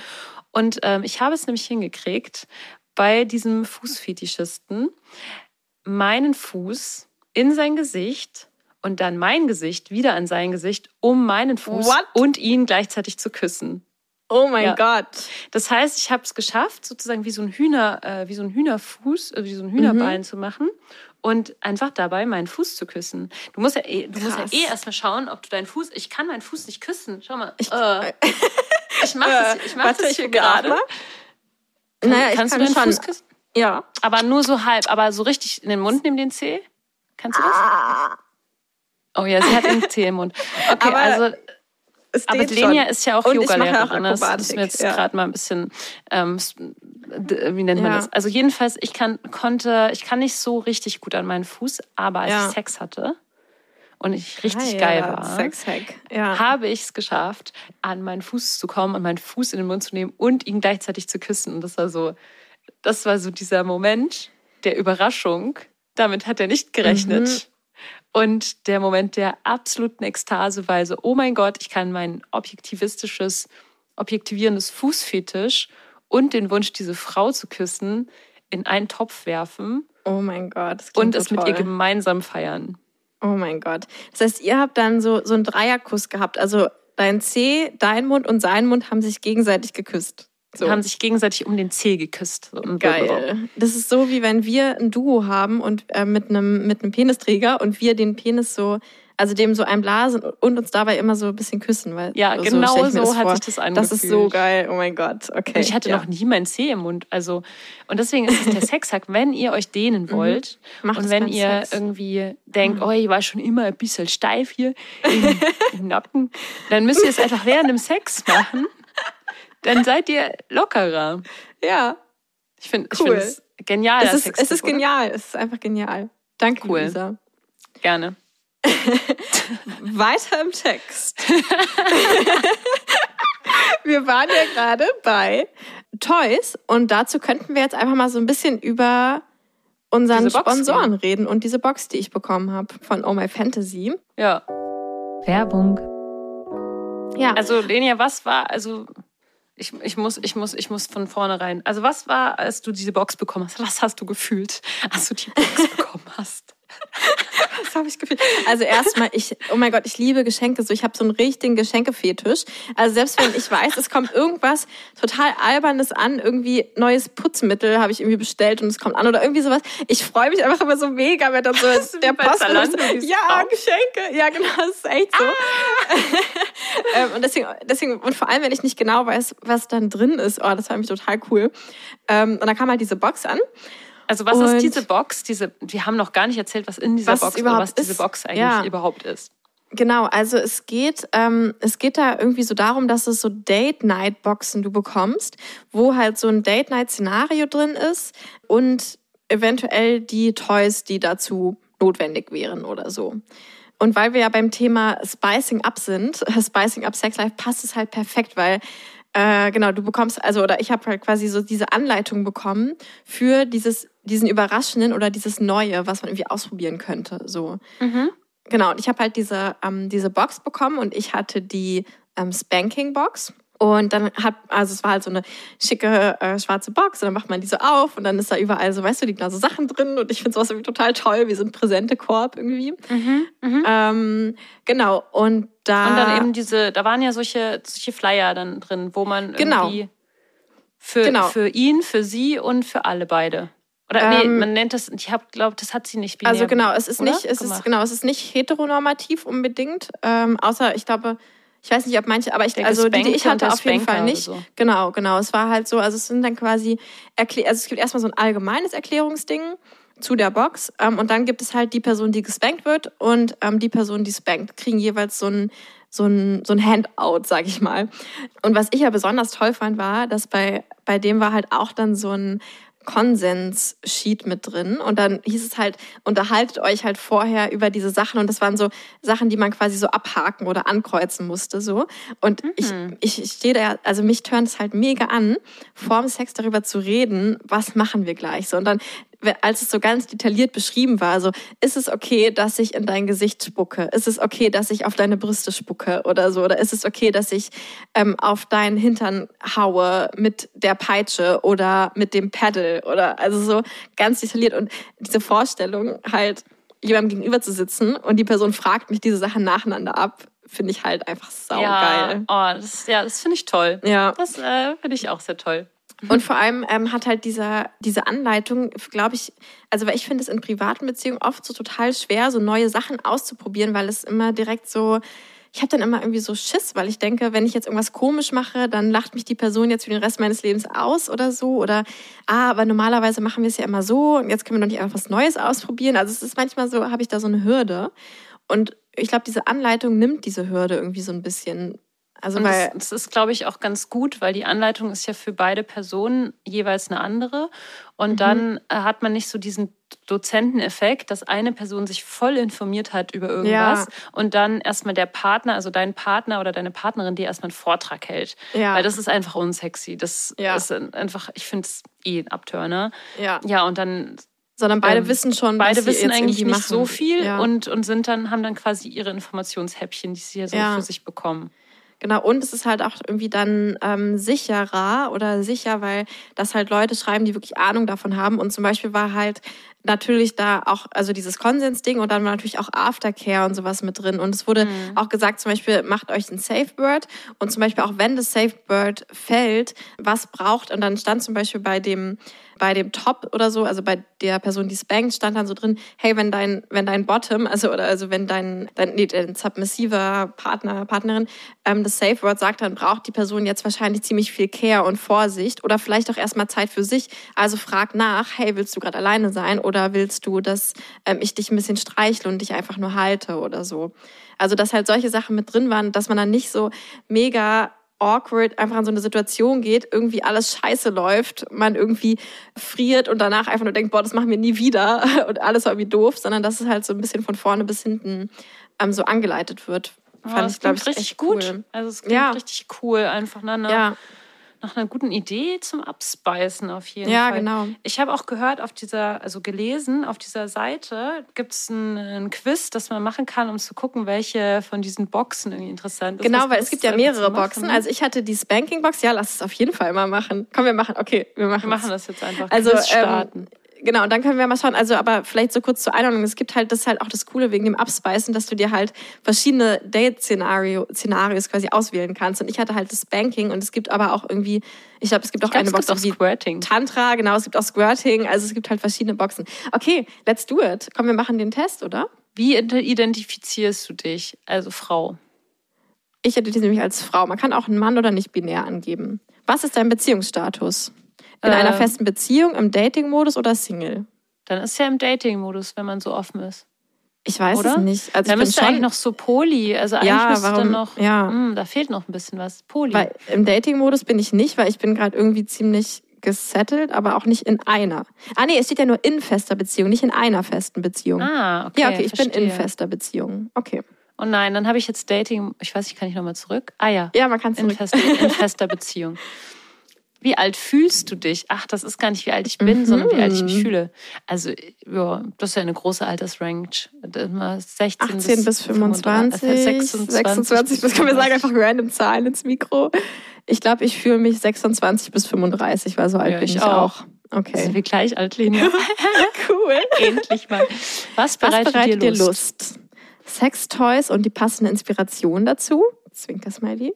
Und ähm, ich habe es nämlich hingekriegt, bei diesem Fußfetischisten meinen Fuß in sein Gesicht und dann mein Gesicht wieder an sein Gesicht, um meinen Fuß What? und ihn gleichzeitig zu küssen. Oh mein Ja. Gott. Das heißt, ich habe es geschafft, sozusagen wie so ein Hühner, äh, wie so ein Hühnerfuß, äh, wie so ein Hühnerbein Mhm. zu machen und einfach dabei meinen Fuß zu küssen. Du musst ja eh, du musst ja Krass. eh erstmal schauen, ob du deinen Fuß. Ich kann meinen Fuß nicht küssen. Schau mal. Ich- äh, ich mache das, ich mach das ich hier gerade. mal. Naja, ich Kannst kann du deinen schon. Fuß küssen? Ja. Aber nur so halb, aber so richtig in den Mund nimm den Zeh. Kannst du das? Ah. Oh ja, sie hat den Zeh im Mund. Okay, Aber also Es Aber Lenia schon. ist ja auch Yogalehrerin. auch Das ist mir jetzt ja. gerade mal ein bisschen, ähm, wie nennt man Ja. das? Also jedenfalls, ich kann, konnte, ich kann nicht so richtig gut an meinen Fuß, aber als Ja. ich Sex hatte und ich richtig geil war, Sexhack. Habe ich es geschafft, an meinen Fuß zu kommen und meinen Fuß in den Mund zu nehmen und ihn gleichzeitig zu küssen. Und das war so, das war so dieser Moment der Überraschung. Damit hat er nicht gerechnet. Mhm. Und der Moment der absoluten Ekstase, weil so, oh mein Gott, ich kann mein objektivistisches, objektivierendes Fußfetisch und den Wunsch, diese Frau zu küssen, in einen Topf werfen Oh mein Gott. Und so es mit toll. ihr gemeinsam feiern. Oh mein Gott. Das heißt, ihr habt dann so, so einen Dreierkuss gehabt. Also dein C, dein Mund und sein Mund haben sich gegenseitig geküsst. So. Haben sich gegenseitig um den Zeh geküsst. Geil. Das ist so, wie wenn wir ein Duo haben und äh, mit einem mit einem Penisträger und wir den Penis so, also dem so einblasen und uns dabei immer so ein bisschen küssen. Weil, Ja, so genau so das hat vor. sich das Das angefühlt. ist so geil. Oh mein Gott. Okay. Und ich hatte ja. noch nie meinen Zeh im Mund. Also, und deswegen ist es der Sexhack, wenn ihr euch dehnen wollt Mhm. Macht und wenn ihr Sex. irgendwie denkt, oh, ich war schon immer ein bisschen steif hier im, im Nacken, dann müsst ihr es einfach während dem Sex machen. Dann seid ihr lockerer. Ja. Ich finde ich Cool. find es genial. Es ist, es ist oder? genial. Es ist einfach genial. Danke, Cool. Luisa. Gerne. Weiter im Text. wir waren ja gerade bei Toys und dazu könnten wir jetzt einfach mal so ein bisschen über unseren Sponsoren reden und diese Box, die ich bekommen habe von Oh My Fantasy. Ja. Werbung. Ja, Also, Lenia, was war, also, ich, ich, muss, ich, muss, ich muss von vornherein. Also, was war, als du diese Box bekommen hast? Was hast du gefühlt, als du die Box bekommen hast? Das habe ich gefühlt. Also erstmal, ich, oh mein Gott, ich liebe Geschenke so. Ich habe so einen richtigen Geschenkefetisch. Also selbst wenn ich weiß, es kommt irgendwas total Albernes an, irgendwie neues Putzmittel habe ich irgendwie bestellt und es kommt an oder irgendwie sowas. Ich freue mich einfach immer so mega, wenn dann so der Post Zalando, Ja. Geschenke. Ja, genau, das ist echt so. ähm, und deswegen, deswegen, und vor allem, wenn ich nicht genau weiß, was dann drin ist, oh, das fand ich total cool. Ähm, und dann kam halt diese Box an. Also was Und- ist diese Box? Diese, wir haben noch gar nicht erzählt, was in dieser Was Box oder überhaupt was diese ist. Box eigentlich Ja. überhaupt ist. Genau, also es geht, ähm, es geht da irgendwie so darum, dass es so Date-Night-Boxen du bekommst, wo halt so ein Date-Night-Szenario drin ist und eventuell die Toys, die dazu notwendig wären oder so. Und weil wir ja beim Thema Spicing Up sind, Spicing Up Sex Life, passt es halt perfekt, weil äh, genau, du bekommst, also oder ich habe halt quasi so diese Anleitung bekommen für dieses, diesen Überraschenden oder dieses Neue, was man irgendwie ausprobieren könnte. So. Mhm. Genau, und ich habe halt diese, ähm, diese Box bekommen und ich hatte die ähm, Spanking-Box. Und dann hat, also es war halt so eine schicke äh, schwarze Box und dann macht man die so auf und dann ist da überall so, weißt du, liegen da so Sachen drin und ich finde sowas irgendwie total toll, wie so ein Präsentekorb irgendwie. Mhm. Mhm. Ähm, genau, und da... Und dann eben diese, da waren ja solche, solche Flyer dann drin, wo man Genau. irgendwie für, Genau. für ihn, für sie und für alle beide. Oder nee, Ähm, man nennt das, ich habe glaube, das hat sie nicht binär Also genau, es ist oder? nicht, es ist gemacht. genau, es ist nicht heteronormativ unbedingt, ähm, außer ich glaube, ich weiß nicht, ob manche, aber ich, Der also die, die ich hatte auf jeden Fall nicht. so. Genau, genau. Es war halt so, also es sind dann quasi Erklä also es gibt erstmal so ein allgemeines Erklärungsding zu der Box ähm, und dann gibt es halt die Person, die gespankt wird und ähm, die Person, die spankt, kriegen jeweils so ein so ein, so ein Handout, sag ich mal. Und was ich ja besonders toll fand, war, dass bei, bei dem war halt auch dann so ein Konsens-Sheet mit drin. Und dann hieß es halt, unterhaltet euch halt vorher über diese Sachen. Und das waren so Sachen, die man quasi so abhaken oder ankreuzen musste. so. Und ich, ich, ich stehe da, also mich turnt es halt mega an, vorm Sex darüber zu reden, was machen wir gleich. So. Und dann, als es so ganz detailliert beschrieben war, so, ist es okay, dass ich in dein Gesicht spucke? Ist es okay, dass ich auf deine Brüste spucke oder so? Oder ist es okay, dass ich ähm, auf deinen Hintern haue mit der Peitsche oder mit dem Paddle oder also so ganz detailliert und diese Vorstellung halt jemandem gegenüber zu sitzen und die Person fragt mich diese Sachen nacheinander ab, finde ich halt einfach saugeil. Ja, oh, das, ja, das finde ich toll. Ja. Das äh, finde ich auch sehr toll. Und vor allem ähm, hat halt dieser, diese Anleitung, glaube ich, also weil ich finde es in privaten Beziehungen oft so total schwer, so neue Sachen auszuprobieren, weil es immer direkt so, ich habe dann immer irgendwie so Schiss, weil ich denke, wenn ich jetzt irgendwas komisch mache, dann lacht mich die Person jetzt für den Rest meines Lebens aus oder so. Oder, ah, aber normalerweise machen wir es ja immer so und jetzt können wir doch nicht einfach was Neues ausprobieren. Also es ist manchmal so, habe ich da so eine Hürde. Und ich glaube, diese Anleitung nimmt diese Hürde irgendwie so ein bisschen. Also Und weil, das, das ist, glaube ich, auch ganz gut, weil die Anleitung ist ja für beide Personen jeweils eine andere. Und Mhm. dann äh, hat man nicht so diesen Dozenteneffekt, dass eine Person sich voll informiert hat über irgendwas Ja. und dann erstmal der Partner, also dein Partner oder deine Partnerin, dir erstmal einen Vortrag hält. Ja. Weil das ist einfach unsexy. Das Ja. ist einfach, ich finde es eh ein Abturner. ja, Ja, und dann sondern beide ähm, wissen schon, was beide sie wissen eigentlich nicht so machen. viel Ja. und, und sind dann, haben dann quasi ihre Informationshäppchen, die sie ja so für sich bekommen. Genau, und es ist halt auch irgendwie dann ähm, sicherer oder sicher, weil das halt Leute schreiben, die wirklich Ahnung davon haben. Und zum Beispiel war halt natürlich da auch, also dieses Konsensding und dann war natürlich auch Aftercare und sowas mit drin. Und es wurde auch gesagt, zum Beispiel, macht euch ein Safebird und zum Beispiel auch wenn das Safebird fällt, was braucht, und dann stand zum Beispiel bei dem bei dem Top oder so, also bei der Person, die spankt, stand dann so drin, hey, wenn dein, wenn dein Bottom, also oder also wenn dein, dein, nee, dein submissiver Partner, Partnerin ähm, das Safe Word sagt, dann braucht die Person jetzt wahrscheinlich ziemlich viel Care und Vorsicht oder vielleicht auch erstmal Zeit für sich. Also frag nach, hey, willst du gerade alleine sein oder willst du, dass ähm, ich dich ein bisschen streichle und dich einfach nur halte oder so. Also dass halt solche Sachen mit drin waren, dass man dann nicht so mega awkward einfach in so eine Situation geht, irgendwie alles scheiße läuft, man irgendwie friert und danach einfach nur denkt, boah, das machen wir nie wieder und alles war irgendwie doof, sondern dass es halt so ein bisschen von vorne bis hinten ähm, so angeleitet wird. Ja, Fand das ich, glaube ich, richtig echt gut. cool. Also es klingt Ja. richtig cool, einfach nach einer, Ja, nach einer guten Idee zum Abspeisen auf jeden ja, Fall. genau. Ich habe auch gehört, auf dieser, also gelesen, auf dieser Seite gibt es ein, Quiz, das man machen kann, um zu gucken, welche von diesen Boxen irgendwie interessant ist. Genau, weil es gibt ja mehrere? Boxen. Also ich hatte die Spanking-Box. Ja, lass es auf jeden Fall mal machen. Komm, wir machen. Okay, wir machen wir machen das jetzt einfach. Also, Quiz starten. Genau, und dann können wir mal schauen. Also, aber vielleicht so kurz zur Einordnung. Es gibt halt, das ist halt auch das Coole wegen dem Abspeisen, dass du dir halt verschiedene Date-Szenario, Szenarios quasi auswählen kannst. Und ich hatte halt das Spanking und es gibt aber auch irgendwie, ich glaube, es gibt auch glaub, eine es gibt Box auch wie Squirting. Tantra, genau, es gibt auch Squirting, also es gibt halt verschiedene Boxen. Okay, let's do it. Komm, wir machen den Test, oder? Wie identifizierst du dich? Also Frau. Ich identifiziere mich als Frau. Man kann auch einen Mann oder nicht binär angeben. Was ist dein Beziehungsstatus? In Äh, einer festen Beziehung, im Dating-Modus oder Single? Dann ist ja im Dating-Modus, wenn man so offen ist. Ich weiß Oder? es nicht. Also da ich bin müsste schon, eigentlich noch so Poly. Also eigentlich Ja, müsste warum- dann noch. ja. Hm, da fehlt noch ein bisschen was. Poly. weil im Dating-Modus bin ich nicht, weil ich bin gerade irgendwie ziemlich gesettelt, aber auch nicht in einer. Ah nee, es steht ja nur in fester Beziehung, nicht in einer festen Beziehung. Ah, okay. ja, okay, ich bin in verstehe. fester Beziehung. Okay. Oh nein, dann habe ich jetzt Dating. Ich weiß nicht, kann ich nochmal zurück? Ah ja. Ja, man kann In zurück. fester, in fester Beziehung. Wie alt fühlst du dich? Ach, das ist gar nicht, wie alt ich bin, Mhm. sondern wie alt ich mich fühle. Also, ja, das ist ja eine große Altersrange. Immer 16 18 bis 25, 26, 26 bis, können wir sagen, einfach random Zahlen ins Mikro. Ich glaube, ich fühle mich 26 bis 35, weil so alt Ja, bin ich auch. auch. Sind Okay. wir gleich alt, Lenia? Cool. Endlich mal. Was Was bereitet, bereitet dir dir Lust? Lust? Sextoys und die passende Inspiration dazu. Zwinker-Smiley.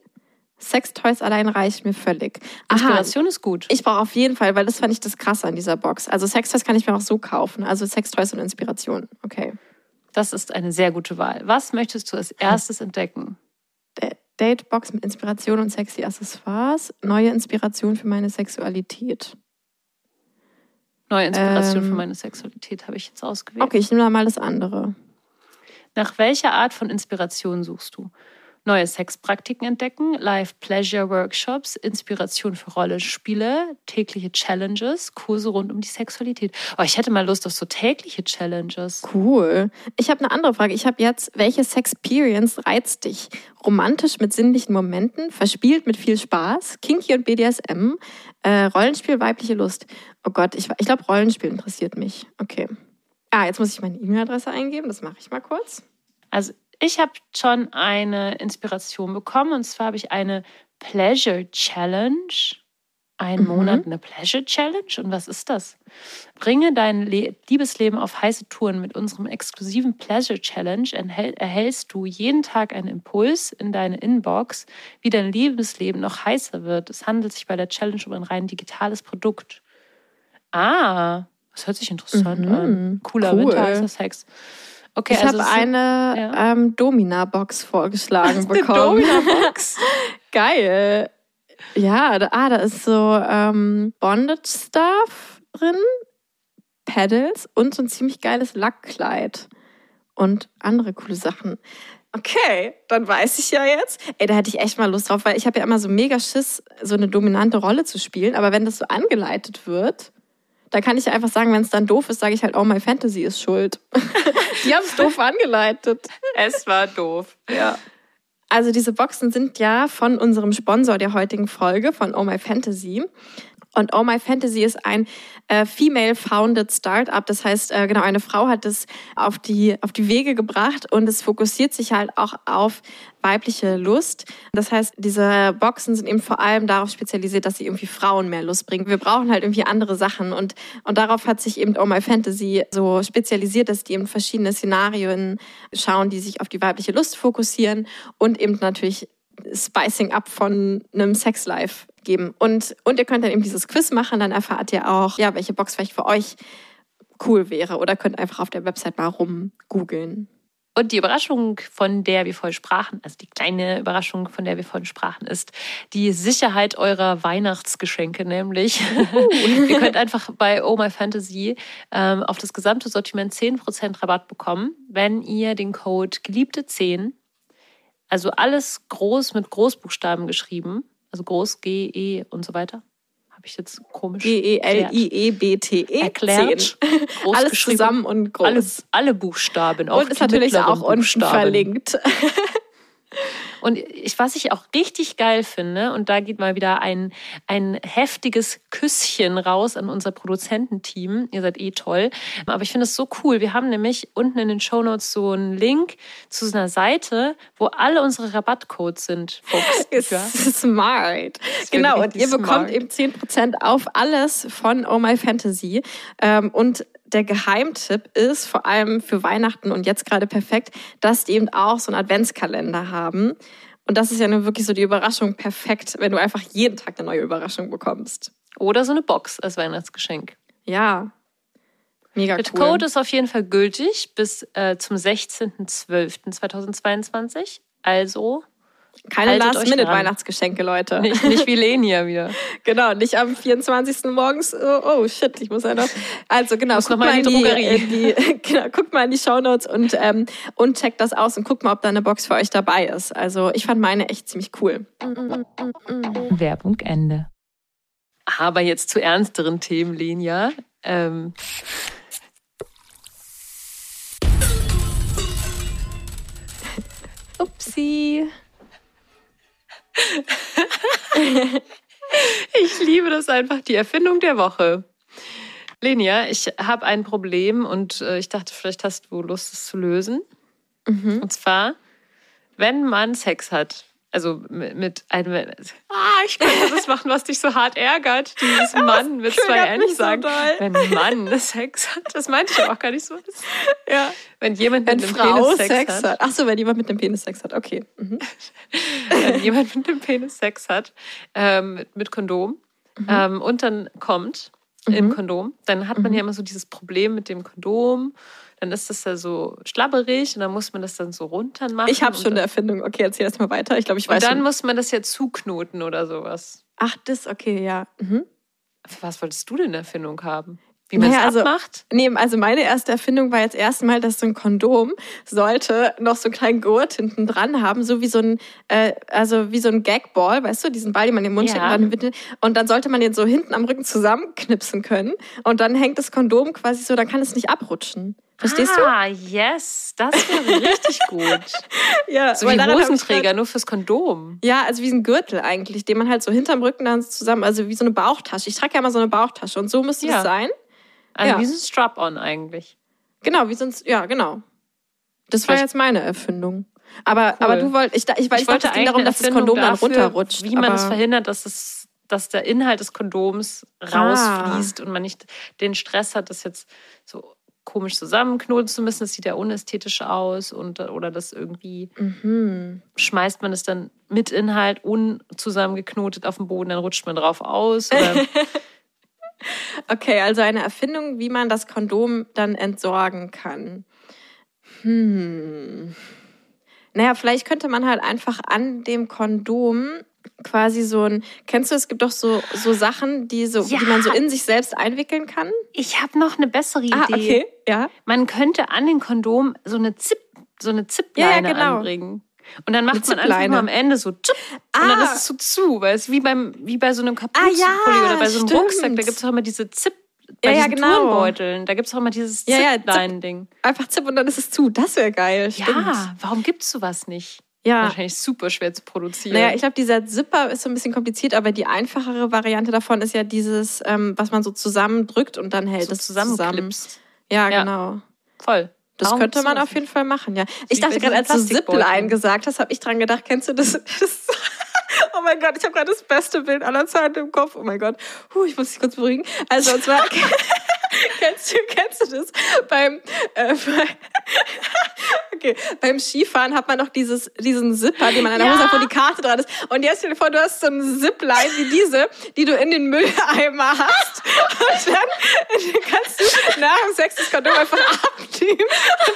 Sextoys allein reicht mir völlig. Aha, Inspiration ist gut. ich brauche auf jeden Fall, weil das fand ich das krasse an dieser Box. Also Sextoys kann ich mir auch so kaufen. Also Sextoys und Inspiration. Okay. Das ist eine sehr gute Wahl. Was möchtest du als erstes entdecken? Da- Datebox mit Inspiration und sexy Accessoires. Neue Inspiration für meine Sexualität. Neue Inspiration Ähm. für meine Sexualität habe ich jetzt ausgewählt. Okay, ich nehme da mal das andere. Nach welcher Art von Inspiration suchst du? Neue Sexpraktiken entdecken, Live-Pleasure-Workshops, Inspiration für Rollenspiele, tägliche Challenges, Kurse rund um die Sexualität. Oh, ich hätte mal Lust auf so tägliche Challenges. Cool. Ich habe eine andere Frage. Ich habe jetzt, welche Sexperience reizt dich? Romantisch mit sinnlichen Momenten, verspielt mit viel Spaß, Kinky und BDSM, äh, Rollenspiel, weibliche Lust. Oh Gott, ich, ich glaube, Rollenspiel interessiert mich. Okay. Ah, jetzt muss ich meine E-Mail-Adresse eingeben. Das mache ich mal kurz. Also ich habe schon eine Inspiration bekommen und zwar habe ich eine Pleasure Challenge. Ein Mhm. Monat eine Pleasure Challenge. Und was ist das? Bringe dein Le Liebesleben auf heiße Touren. Mit unserem exklusiven Pleasure Challenge erhäl erhältst du jeden Tag einen Impuls in deine Inbox, wie dein Liebesleben noch heißer wird. Es handelt sich bei der Challenge um ein rein digitales Produkt. Ah, das hört sich interessant Mhm, an. Cooler cool. Winter heißer Sex. Okay, ich also habe eine ja. ähm, Domina-Box vorgeschlagen bekommen. Domina-Box. Geil. Ja, da, ah, da ist so ähm, Bondage-Stuff drin, Pedals und so ein ziemlich geiles Lackkleid und andere coole Sachen. Okay, dann weiß ich ja jetzt. Ey, da hätte ich echt mal Lust drauf, weil ich habe ja immer so mega Schiss, so eine dominante Rolle zu spielen. Aber wenn das so angeleitet wird, dann kann ich ja einfach sagen, wenn es dann doof ist, sage ich halt, oh, my Fantasy ist schuld. Die haben es doof angeleitet. Es war doof. Ja. Also diese Boxen sind ja von unserem Sponsor der heutigen Folge, von Oh My Fantasy. Und Oh My Fantasy ist ein äh, female-founded Startup. Das heißt, äh, genau, eine Frau hat es auf die, auf die Wege gebracht und es fokussiert sich halt auch auf weibliche Lust. Das heißt, diese Boxen sind eben vor allem darauf spezialisiert, dass sie irgendwie Frauen mehr Lust bringen. Wir brauchen halt irgendwie andere Sachen und, und darauf hat sich eben Oh My Fantasy so spezialisiert, dass die eben verschiedene Szenarien schauen, die sich auf die weibliche Lust fokussieren und eben natürlich Spicing up von einem Sexlife geben. Und, und ihr könnt dann eben dieses Quiz machen, dann erfahrt ihr auch, ja, welche Box vielleicht für euch cool wäre. Oder könnt einfach auf der Website mal rumgoogeln. Und die Überraschung, von der wir vorhin sprachen, also die kleine Überraschung, von der wir vorhin sprachen, ist die Sicherheit eurer Weihnachtsgeschenke, nämlich ihr könnt einfach bei Oh My Fantasy ähm, auf das gesamte Sortiment 10% Rabatt bekommen, wenn ihr den Code Geliebte10, also alles groß mit Großbuchstaben geschrieben, also groß, G, E und so weiter. Habe ich jetzt komisch E erklärt. G-E-L-I-E-B-T-E. erklärt. 10. Groß Alles zusammen und groß. Alle, alle Buchstaben. Auch und ist natürlich auch unten verlinkt. Und ich, was ich auch richtig geil finde, und da geht mal wieder ein, ein heftiges Küsschen raus an unser Produzententeam. Ihr seid eh toll. Aber ich finde es so cool. Wir haben nämlich unten in den Shownotes so einen Link zu so einer Seite, wo alle unsere Rabattcodes sind. Ist Ja. smart. Genau, und ihr bekommt smart. eben 10% auf alles von Oh My Fantasy. Ähm, und der Geheimtipp ist vor allem für Weihnachten und jetzt gerade perfekt, dass die eben auch so einen Adventskalender haben. Und das ist ja nun wirklich so die Überraschung perfekt, wenn du einfach jeden Tag eine neue Überraschung bekommst. Oder so eine Box als Weihnachtsgeschenk. Ja. Mega Der cool. Code ist auf jeden Fall gültig bis äh, zum 16.12.2022. Also Keine Last-Minute-Weihnachtsgeschenke, Leute. nicht, nicht wie Lenia wieder. Genau, nicht am 24. morgens, oh, oh shit, ich muss ja noch. Also genau, Muss noch guck mal in die Drogerie. in die, genau, guckt mal in die Shownotes und, ähm, und checkt das aus und guckt mal, ob da eine Box für euch dabei ist. Also ich fand meine echt ziemlich cool. Werbung Ende. Aber jetzt zu ernsteren Themen, Lenia. Ähm, Upsi. ich liebe das einfach, die Erfindung der Woche. Lenia, ich habe ein Problem und äh, ich dachte, vielleicht hast du Lust, es zu lösen. Mhm. Und zwar, wenn man Sex hat, also mit, mit einem. Ah, ich könnte das machen, was dich so hart ärgert. Dieses Mann mit zwei N so sagen. doll. wenn ein Mann Sex hat, das meinte ich auch gar nicht so. Ja. wenn jemand Wenn mit einem Frau Penis Sex, Sex, hat. hat, Ach so, wenn jemand mit einem Penis Sex hat. Okay. Mhm. wenn jemand mit einem Penis Sex hat, ähm, mit, mit Kondom ähm, und dann kommt im Kondom, dann hat man ja immer so dieses Problem mit dem Kondom. Dann ist das ja so schlabberig und dann muss man das dann so runter machen. Ich habe und schon eine Erfindung. Okay, erzähl erst mal weiter. Ich glaube, ich Und weiß dann schon. muss man das ja zuknoten oder sowas. Ach, das, okay, ja. Mhm. Für was wolltest du denn eine Erfindung haben? Wie man Naja, es also- abmacht? Nee, also meine erste Erfindung war jetzt erstmal, dass so ein Kondom sollte noch so einen kleinen Gurt hinten dran haben, so wie so ein, äh, also wie so ein Gagball, weißt du, diesen Ball, den man in den Mund Ja. steckt und dann sollte man den so hinten am Rücken zusammenknipsen können. Und dann hängt das Kondom quasi so, dann kann es nicht abrutschen. Verstehst ah, yes, das wäre richtig gut. du? Ja, So wie ich Hosenträger, grad- nur fürs Kondom. Ja, also wie ein Gürtel eigentlich, den man halt so hinterm Rücken dann zusammen, also wie so eine Bauchtasche. Ich trage ja immer so eine Bauchtasche und so müsste Ja. es sein. Also Ja. wie so ein Strap-on eigentlich. Genau, wie sonst, ja, genau. Das war jetzt meine Erfindung. Aber, Cool. aber du wolltest, ich, ich, weil ich, dachte, es darum, dass das Kondom dann dafür, runterrutscht. Wie man es verhindert, dass, es, dass der Inhalt des Kondoms rausfließt und man nicht den Stress hat, das jetzt so komisch zusammenknoten zu müssen. Das sieht ja unästhetisch aus und oder das irgendwie Mhm. schmeißt man es dann mit Inhalt unzusammengeknotet auf den Boden, dann rutscht man drauf aus. Oder Okay, also eine Erfindung, wie man das Kondom dann entsorgen kann. Hm. Naja, vielleicht könnte man halt einfach an dem Kondom quasi so ein, kennst du, es gibt doch so, so Sachen, die, so, Ja. die man so in sich selbst einwickeln kann. ich habe noch eine bessere Idee. Ah, okay, ja. Man könnte an den Kondom so eine Zip, so eine Zipleine Ja, ja, genau. anbringen. Und dann macht man einfach nur am Ende so tschupp, und dann Ah. ist es so zu, weil es wie beim wie bei so einem Kapuzenpulli Ah, ja, oder bei so einem stimmt. Rucksack, da gibt es auch immer diese Zip bei Ja, ja, genau. Turnbeuteln, da gibt es auch immer dieses Ja, ja, Zip. Ziplein-Ding. Einfach zipp und dann ist es zu. Das wäre geil, stimmt. Ja, warum gibt es sowas nicht? ja. Wahrscheinlich super schwer zu produzieren. Naja, ich glaube, dieser Zipper ist so ein bisschen kompliziert, aber die einfachere Variante davon ist ja dieses, ähm, was man so zusammendrückt und dann hält so es zusammen. Ja, Ja. genau. Voll. Das Warum könnte man auf jeden Fall machen, ja. Ich dachte gerade, als du. Zipline gesagt hast, habe ich dran gedacht, kennst du das? das oh mein Gott, ich habe gerade das beste Bild aller Zeiten im Kopf. Oh mein Gott. Puh, ich muss dich kurz beruhigen. Also, und zwar, kennst, du, kennst du das? Beim, äh, bei, okay, beim Skifahren hat man noch dieses, diesen Zipper, den man an der Hose hat, wo die Karte dran ist. Und jetzt stell dir vor, du hast so eine Zipline wie diese, die du in den Mülleimer hast. Und dann kannst du nach dem Sex das Kondom einfach abnehmen.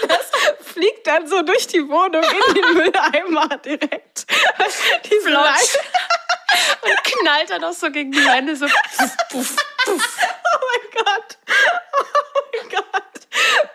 Und das fliegt dann so durch die Wohnung in den Mülleimer direkt. Diese Flotsch. Und knallt dann auch so gegen die Wände so. Puff, puff, puff. Oh mein Gott. Oh mein Gott.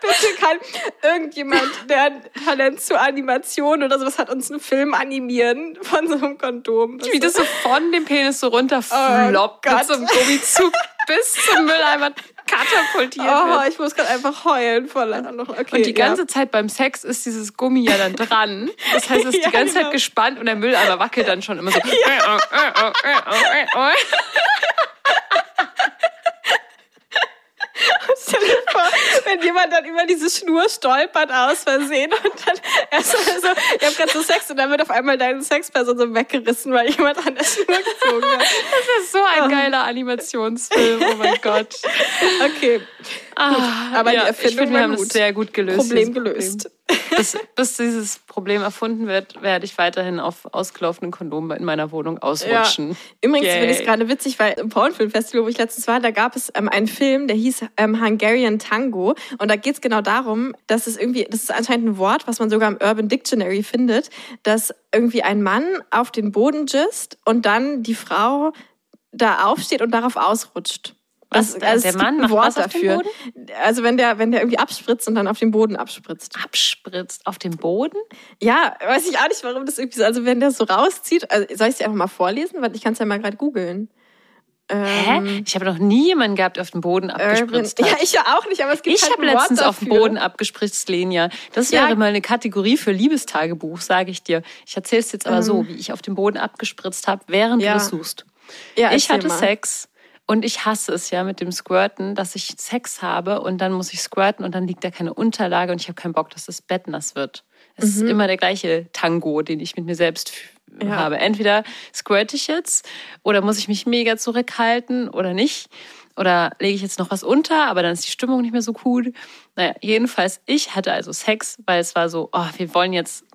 Bitte kann irgendjemand, der ein Talent zur Animation oder sowas hat, uns einen Film animieren von so einem Kondom. Wie das so von dem Penis so runter Oh floppt mit Gott. so einem Gummizug bis zum Mülleimer katapultiert Oh, wird. ich muss gerade einfach heulen vor Lachen. Okay, Und die ganze ja. Zeit beim Sex ist dieses Gummi ja dann dran. Das heißt, es ist Ja, die ganze genau. Zeit gespannt und der Mülleimer wackelt dann schon immer so. Stell dir vor, wenn jemand dann über diese Schnur stolpert aus Versehen und dann erst mal so, ihr habt gerade so Sex und dann wird auf einmal deine Sexperson so weggerissen, weil jemand an der Schnur gezogen hat. Das ist so ein geiler Animationsfilm. Oh mein Gott. Okay, Ah, aber die ja, Erfindung ich finde, wir haben das gut. sehr gut gelöst. Problem gelöst. Bis, bis dieses Problem erfunden wird, werde ich weiterhin auf ausgelaufenen Kondomen in meiner Wohnung ausrutschen. Übrigens Yay. finde ich es gerade witzig, weil im Pornfilmfestival, wo ich letztens war, da gab es ähm, einen Film, der hieß ähm, Hungarian Tango. Und da geht es genau darum, dass es irgendwie, das ist anscheinend ein Wort, was man sogar im Urban Dictionary findet, dass irgendwie ein Mann auf den Boden gisst und dann die Frau da aufsteht und darauf ausrutscht. Was, also der Mann macht Wort was dafür. Also wenn der, wenn der irgendwie abspritzt und dann auf den Boden abspritzt. Abspritzt auf dem Boden? Ja, weiß ich auch nicht, warum das irgendwie so, also wenn der so rauszieht, also soll ich es dir einfach mal vorlesen? Weil ich kann es ja mal gerade googeln. Hä? Ähm, Ich habe noch nie jemanden gehabt, der auf dem Boden Urban, abgespritzt hat. ja, ich ja auch nicht, aber es gibt Ich halt habe letztens auf dem dafür. Boden abgespritzt, Lenia. Das Ja. wäre mal eine Kategorie für Liebestagebuch, sage ich dir. Ich erzähle es jetzt aber Ähm. so, wie ich auf dem Boden abgespritzt habe, während Ja. du es suchst. Ja, ich hatte mal. Sex und ich hasse es ja mit dem Squirten, dass ich Sex habe und dann muss ich squirten und dann liegt da keine Unterlage und ich habe keinen Bock, dass das Bett nass wird. Es ist immer der gleiche Tango, den ich mit mir selbst Mhm. Ja. habe. Entweder squirt ich jetzt oder muss ich mich mega zurückhalten oder nicht. Oder lege ich jetzt noch was unter, aber dann ist die Stimmung nicht mehr so gut. Naja, jedenfalls, ich hatte also Sex, weil es war so, oh, wir wollen jetzt,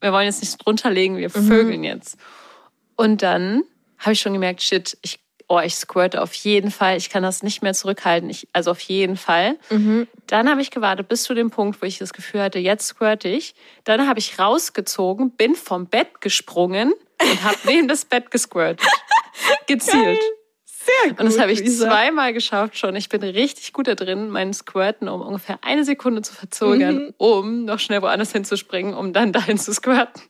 wir wollen jetzt nicht drunter legen, wir Mhm. vögeln jetzt. Und dann habe ich schon gemerkt, shit, ich, oh, ich squirte auf jeden Fall. Ich kann das nicht mehr zurückhalten. Ich, also auf jeden Fall. Mhm. Dann habe ich gewartet bis zu dem Punkt, wo ich das Gefühl hatte, jetzt squirte ich. Dann habe ich rausgezogen, bin vom Bett gesprungen und habe neben das Bett gesquirtet. Gezielt. Sehr gut, Und das habe ich Luisa. zweimal geschafft schon. Ich bin richtig gut da drin, meinen Squirten um ungefähr eine Sekunde zu verzögern, Mhm. um noch schnell woanders hinzuspringen, um dann dahin zu squirten.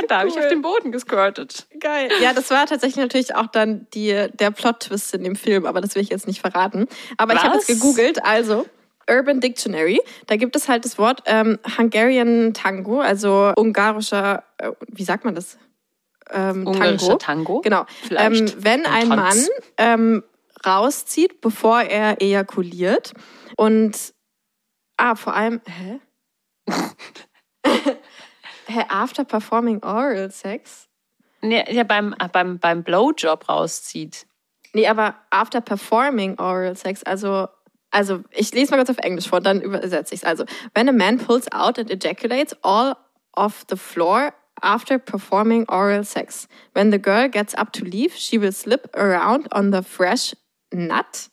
Und da habe ich Cool. auf den Boden gesquirtet. Geil. Ja, das war tatsächlich natürlich auch dann die, der Plot-Twist in dem Film, aber das will ich jetzt nicht verraten. Aber ich habe Was? jetzt gegoogelt, also Urban Dictionary, da gibt es halt das Wort ähm, Hungarian Tango, also ungarischer, äh, wie sagt man das? Ähm, Ungarischer Tango. Genau. Vielleicht. Ähm, wenn ein Tanz. Mann ähm, rauszieht, bevor er ejakuliert und ah, vor allem, hä? hä, after performing oral sex? Nee, ja, beim, äh, beim, beim Blowjob rauszieht. Nee, aber after performing oral sex, also, also ich lese mal kurz auf Englisch vor, dann übersetze ich es. Also, when a man pulls out and ejaculates all of the floor after performing oral sex. When the girl gets up to leave, she will slip around on the fresh nut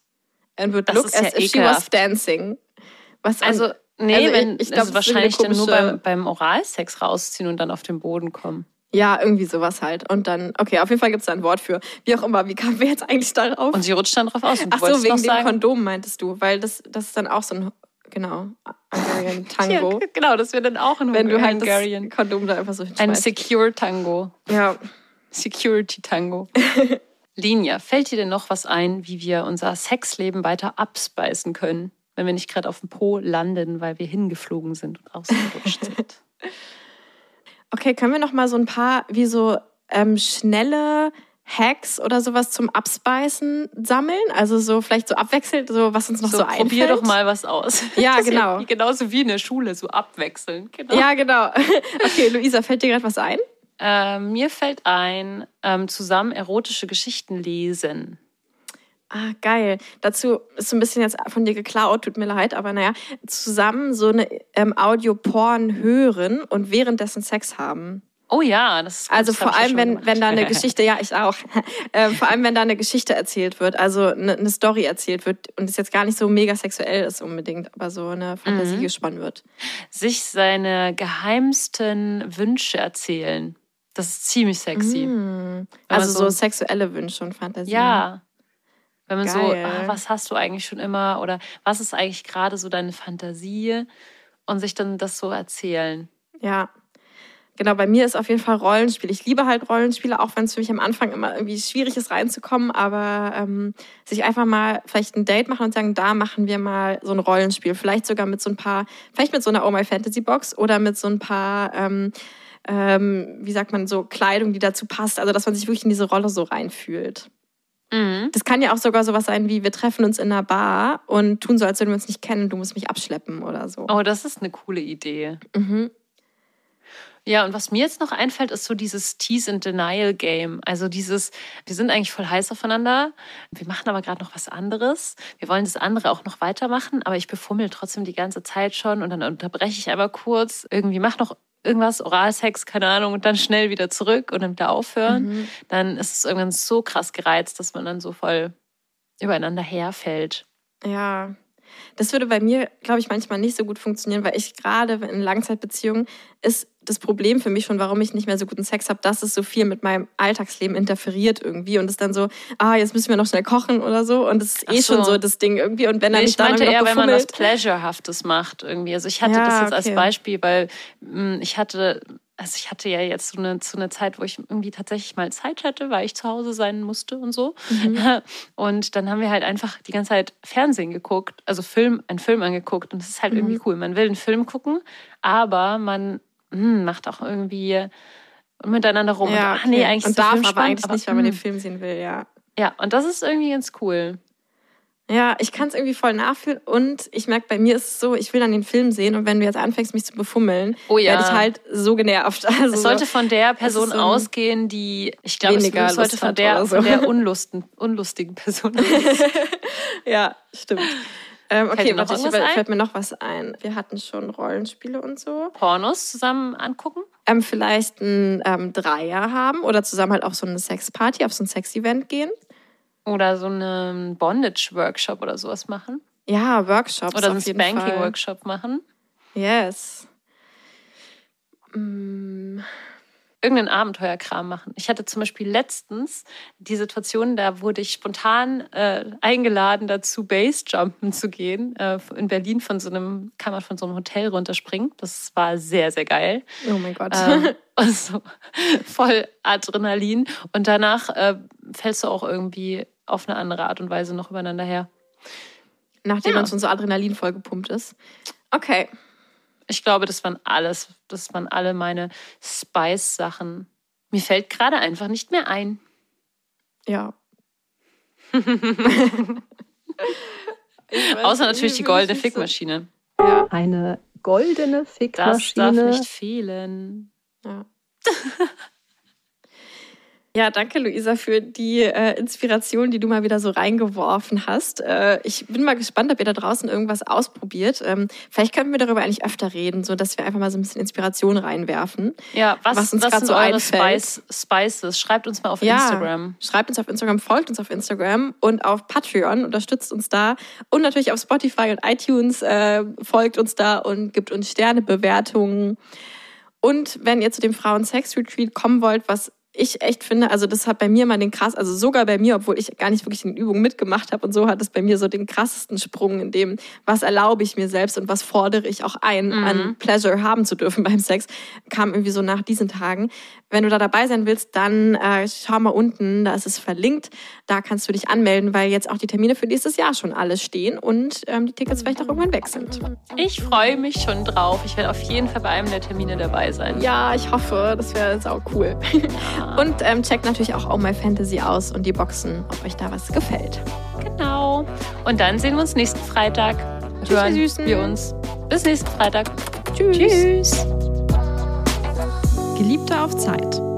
and would Das look ist ja as if she was ekelhaft. dancing. Was Also, nee, also ich- wenn, ich das glaub, ist das ist wahrscheinlich dann nur beim, beim Oralsex rausziehen und dann auf den Boden kommen. ja, irgendwie sowas halt. Und dann, okay, auf jeden Fall gibt es da ein Wort für. Wie auch immer, wie kamen wir jetzt eigentlich darauf? Und sie rutscht dann drauf aus. Und Ach so, wegen dem sagen, Kondom meintest du, weil das, das ist dann auch so ein, genau, Hungarian Tango. Ja, genau, das wäre dann auch ein wenn du halt Hungarian. das Kondom da einfach so Ein hinschmeißt. Secure Tango. Ja, Security Tango. Linia, fällt dir denn noch was ein, wie wir unser Sexleben weiter abspeisen können, wenn wir nicht gerade auf dem Po landen, weil wir hingeflogen sind und ausgerutscht sind? okay, können wir noch mal so ein paar, wie so ähm, schnelle Hacks oder sowas zum Abspeisen sammeln? Also so vielleicht so abwechselnd, so was uns noch so, So, einfällt? probier doch mal was aus. Ja, Das genau. wie- Genauso wie in der Schule, so abwechseln. Genau. Ja, genau. Okay, Luisa, fällt dir gerade was ein? Ähm, mir fällt ein, ähm, zusammen erotische Geschichten lesen. Ah, geil. Dazu ist so ein bisschen jetzt von dir geklaut, tut mir leid, aber naja, zusammen so eine ähm, Audio-Porn hören und währenddessen Sex haben. Oh ja, das ist gut, Also das vor allem, wenn, wenn da eine. Geschichte, ja, ich auch, ähm, vor allem, wenn da eine Geschichte erzählt wird, also eine, eine Story erzählt wird und es jetzt gar nicht so mega sexuell ist unbedingt, aber so eine Fantasie Mhm. gespannt wird. Sich seine geheimsten Wünsche erzählen. Das ist ziemlich sexy. Man Also so, so- sexuelle Wünsche und Fantasien. Ja. Wenn man so, Geil. ah, was hast du eigentlich schon immer oder was ist eigentlich gerade so deine Fantasie und sich dann das so erzählen. Ja. Genau, bei mir ist auf jeden Fall Rollenspiel. Ich liebe halt Rollenspiele, auch wenn es für mich am Anfang immer irgendwie schwierig ist reinzukommen, aber ähm, sich einfach mal vielleicht ein Date machen und sagen, da machen wir mal so ein Rollenspiel. Vielleicht sogar mit so ein paar, vielleicht mit so einer Oh My Fantasy Box oder mit so ein paar, ähm, ähm, wie sagt man, so Kleidung, die dazu passt. Also, dass man sich wirklich in diese Rolle so reinfühlt. Mhm. Das kann ja auch sogar sowas sein wie, wir treffen uns in einer Bar und tun so, als würden wir uns nicht kennen, du musst mich abschleppen oder so. Oh, das ist eine coole Idee. Mhm. Ja, und was mir jetzt noch einfällt, ist so dieses Tease and Denial Game. Also dieses, wir sind eigentlich voll heiß aufeinander, wir machen aber gerade noch was anderes. Wir wollen das andere auch noch weitermachen, aber ich befummel trotzdem die ganze Zeit schon und dann unterbreche ich aber kurz, irgendwie mach noch irgendwas, Oralsex, keine Ahnung, und dann schnell wieder zurück und dann wieder aufhören. Mhm. Dann ist es irgendwann so krass gereizt, dass man dann so voll übereinander herfällt. Ja, das würde bei mir, glaube ich, manchmal nicht so gut funktionieren, weil ich gerade in Langzeitbeziehungen ist das Problem für mich schon, warum ich nicht mehr so guten Sex habe, dass es so viel mit meinem Alltagsleben interferiert irgendwie und es dann so, ah, jetzt müssen wir noch schnell kochen oder so und es ist eh so. schon so das Ding irgendwie und wenn Nee, dann ich meinte eher, wenn man was. Pleasurehaftes macht irgendwie. Also ich hatte Ja, das jetzt als okay. Beispiel, weil mh, ich hatte, also ich hatte ja jetzt so eine, so eine Zeit, wo ich irgendwie tatsächlich mal Zeit hatte, weil ich zu Hause sein musste und so. Mhm. Und dann haben wir halt einfach die ganze Zeit Fernsehen geguckt, also Film, einen Film angeguckt. Und das ist halt irgendwie Mhm. cool. Man will einen Film gucken, aber man hm, macht auch irgendwie miteinander rum. ja, und, ach, nee, okay. eigentlich und darf Film aber spannend, eigentlich nicht, weil man den hm. Film sehen will, ja. Ja, und das ist irgendwie ganz cool. Ja, ich kann es irgendwie voll nachfühlen und ich merke, bei mir ist es so, ich will dann den Film sehen und wenn du jetzt anfängst, mich zu befummeln, Oh ja. werde ich halt so genervt. Also Es sollte so, von der Person so ausgehen, die, ich glaube, es sollte Lust von der, so. von der unlusten, unlustigen Person ja, stimmt. Ähm, okay, warte, ich, fällt mir noch was ein. Wir hatten schon Rollenspiele und so. Pornos zusammen angucken. Ähm, vielleicht ein ähm, Dreier haben oder zusammen halt auf so eine Sexparty, auf so ein Sex-Event gehen. Oder so einen Bondage-Workshop oder sowas machen. Ja, Workshops Oder einen jeden Fall. Spanking-Workshop machen. Yes. Mm, Irgendeinen Abenteuerkram machen. Ich hatte zum Beispiel letztens die Situation, da wurde ich spontan äh, eingeladen dazu, Basejumpen zu gehen. Äh, in Berlin von so einem, kann man von so einem Hotel runterspringen. Das war sehr, sehr geil. oh mein Gott. ähm, also voll Adrenalin. Und danach äh, fällst du auch irgendwie auf eine andere Art und Weise noch übereinander her. Nachdem ja. man schon so Adrenalin vollgepumpt ist. Okay. Ich glaube, das waren alles, das waren alle meine Spice-Sachen. Mir fällt gerade einfach nicht mehr ein. Ja. Außer natürlich die goldene Fickmaschine. Ja. Eine goldene Das darf Fickmaschine. nicht fehlen. Ja. Ja, danke, Luisa, für die äh, Inspiration, die du mal wieder so reingeworfen hast. Äh, ich bin mal gespannt, ob ihr da draußen irgendwas ausprobiert. Ähm, vielleicht könnten wir darüber eigentlich öfter reden, so dass wir einfach mal so ein bisschen Inspiration reinwerfen. Ja, was, Was uns sind so einfällt. Spice, Spices? Schreibt uns mal auf Ja. Instagram. Schreibt uns auf Instagram, folgt uns auf Instagram und auf Patreon, unterstützt uns da und natürlich auf Spotify und iTunes, äh, folgt uns da und gibt uns Sternebewertungen. Und wenn ihr zu dem Frauen-Sex-Retreat kommen wollt, was ich echt finde, also das hat bei mir mal den krass, also sogar bei mir, obwohl ich gar nicht wirklich in den Übungen mitgemacht habe und so, hat es bei mir so den krassesten Sprung in dem, was erlaube ich mir selbst und was fordere ich auch ein, an Pleasure haben zu dürfen beim Sex, kam irgendwie so nach diesen Tagen. Wenn du da dabei sein willst, dann äh, schau mal unten, da ist es verlinkt. Da kannst du dich anmelden, weil jetzt auch die Termine für nächstes Jahr schon alle stehen und ähm, die Tickets vielleicht auch irgendwann weg sind. Ich freue mich schon drauf. Ich werde auf jeden Fall bei einem der Termine dabei sein. Ja, ich hoffe, das wäre sau cool. Und ähm, checkt natürlich auch Oh My Fantasy aus und die Boxen, ob euch da was gefällt. Genau. Und dann sehen wir uns nächsten Freitag. Tschüss, Hören ihr Süßen. wir uns. Bis nächsten Freitag. Tschüss. Tschüss. Geliebte auf Zeit.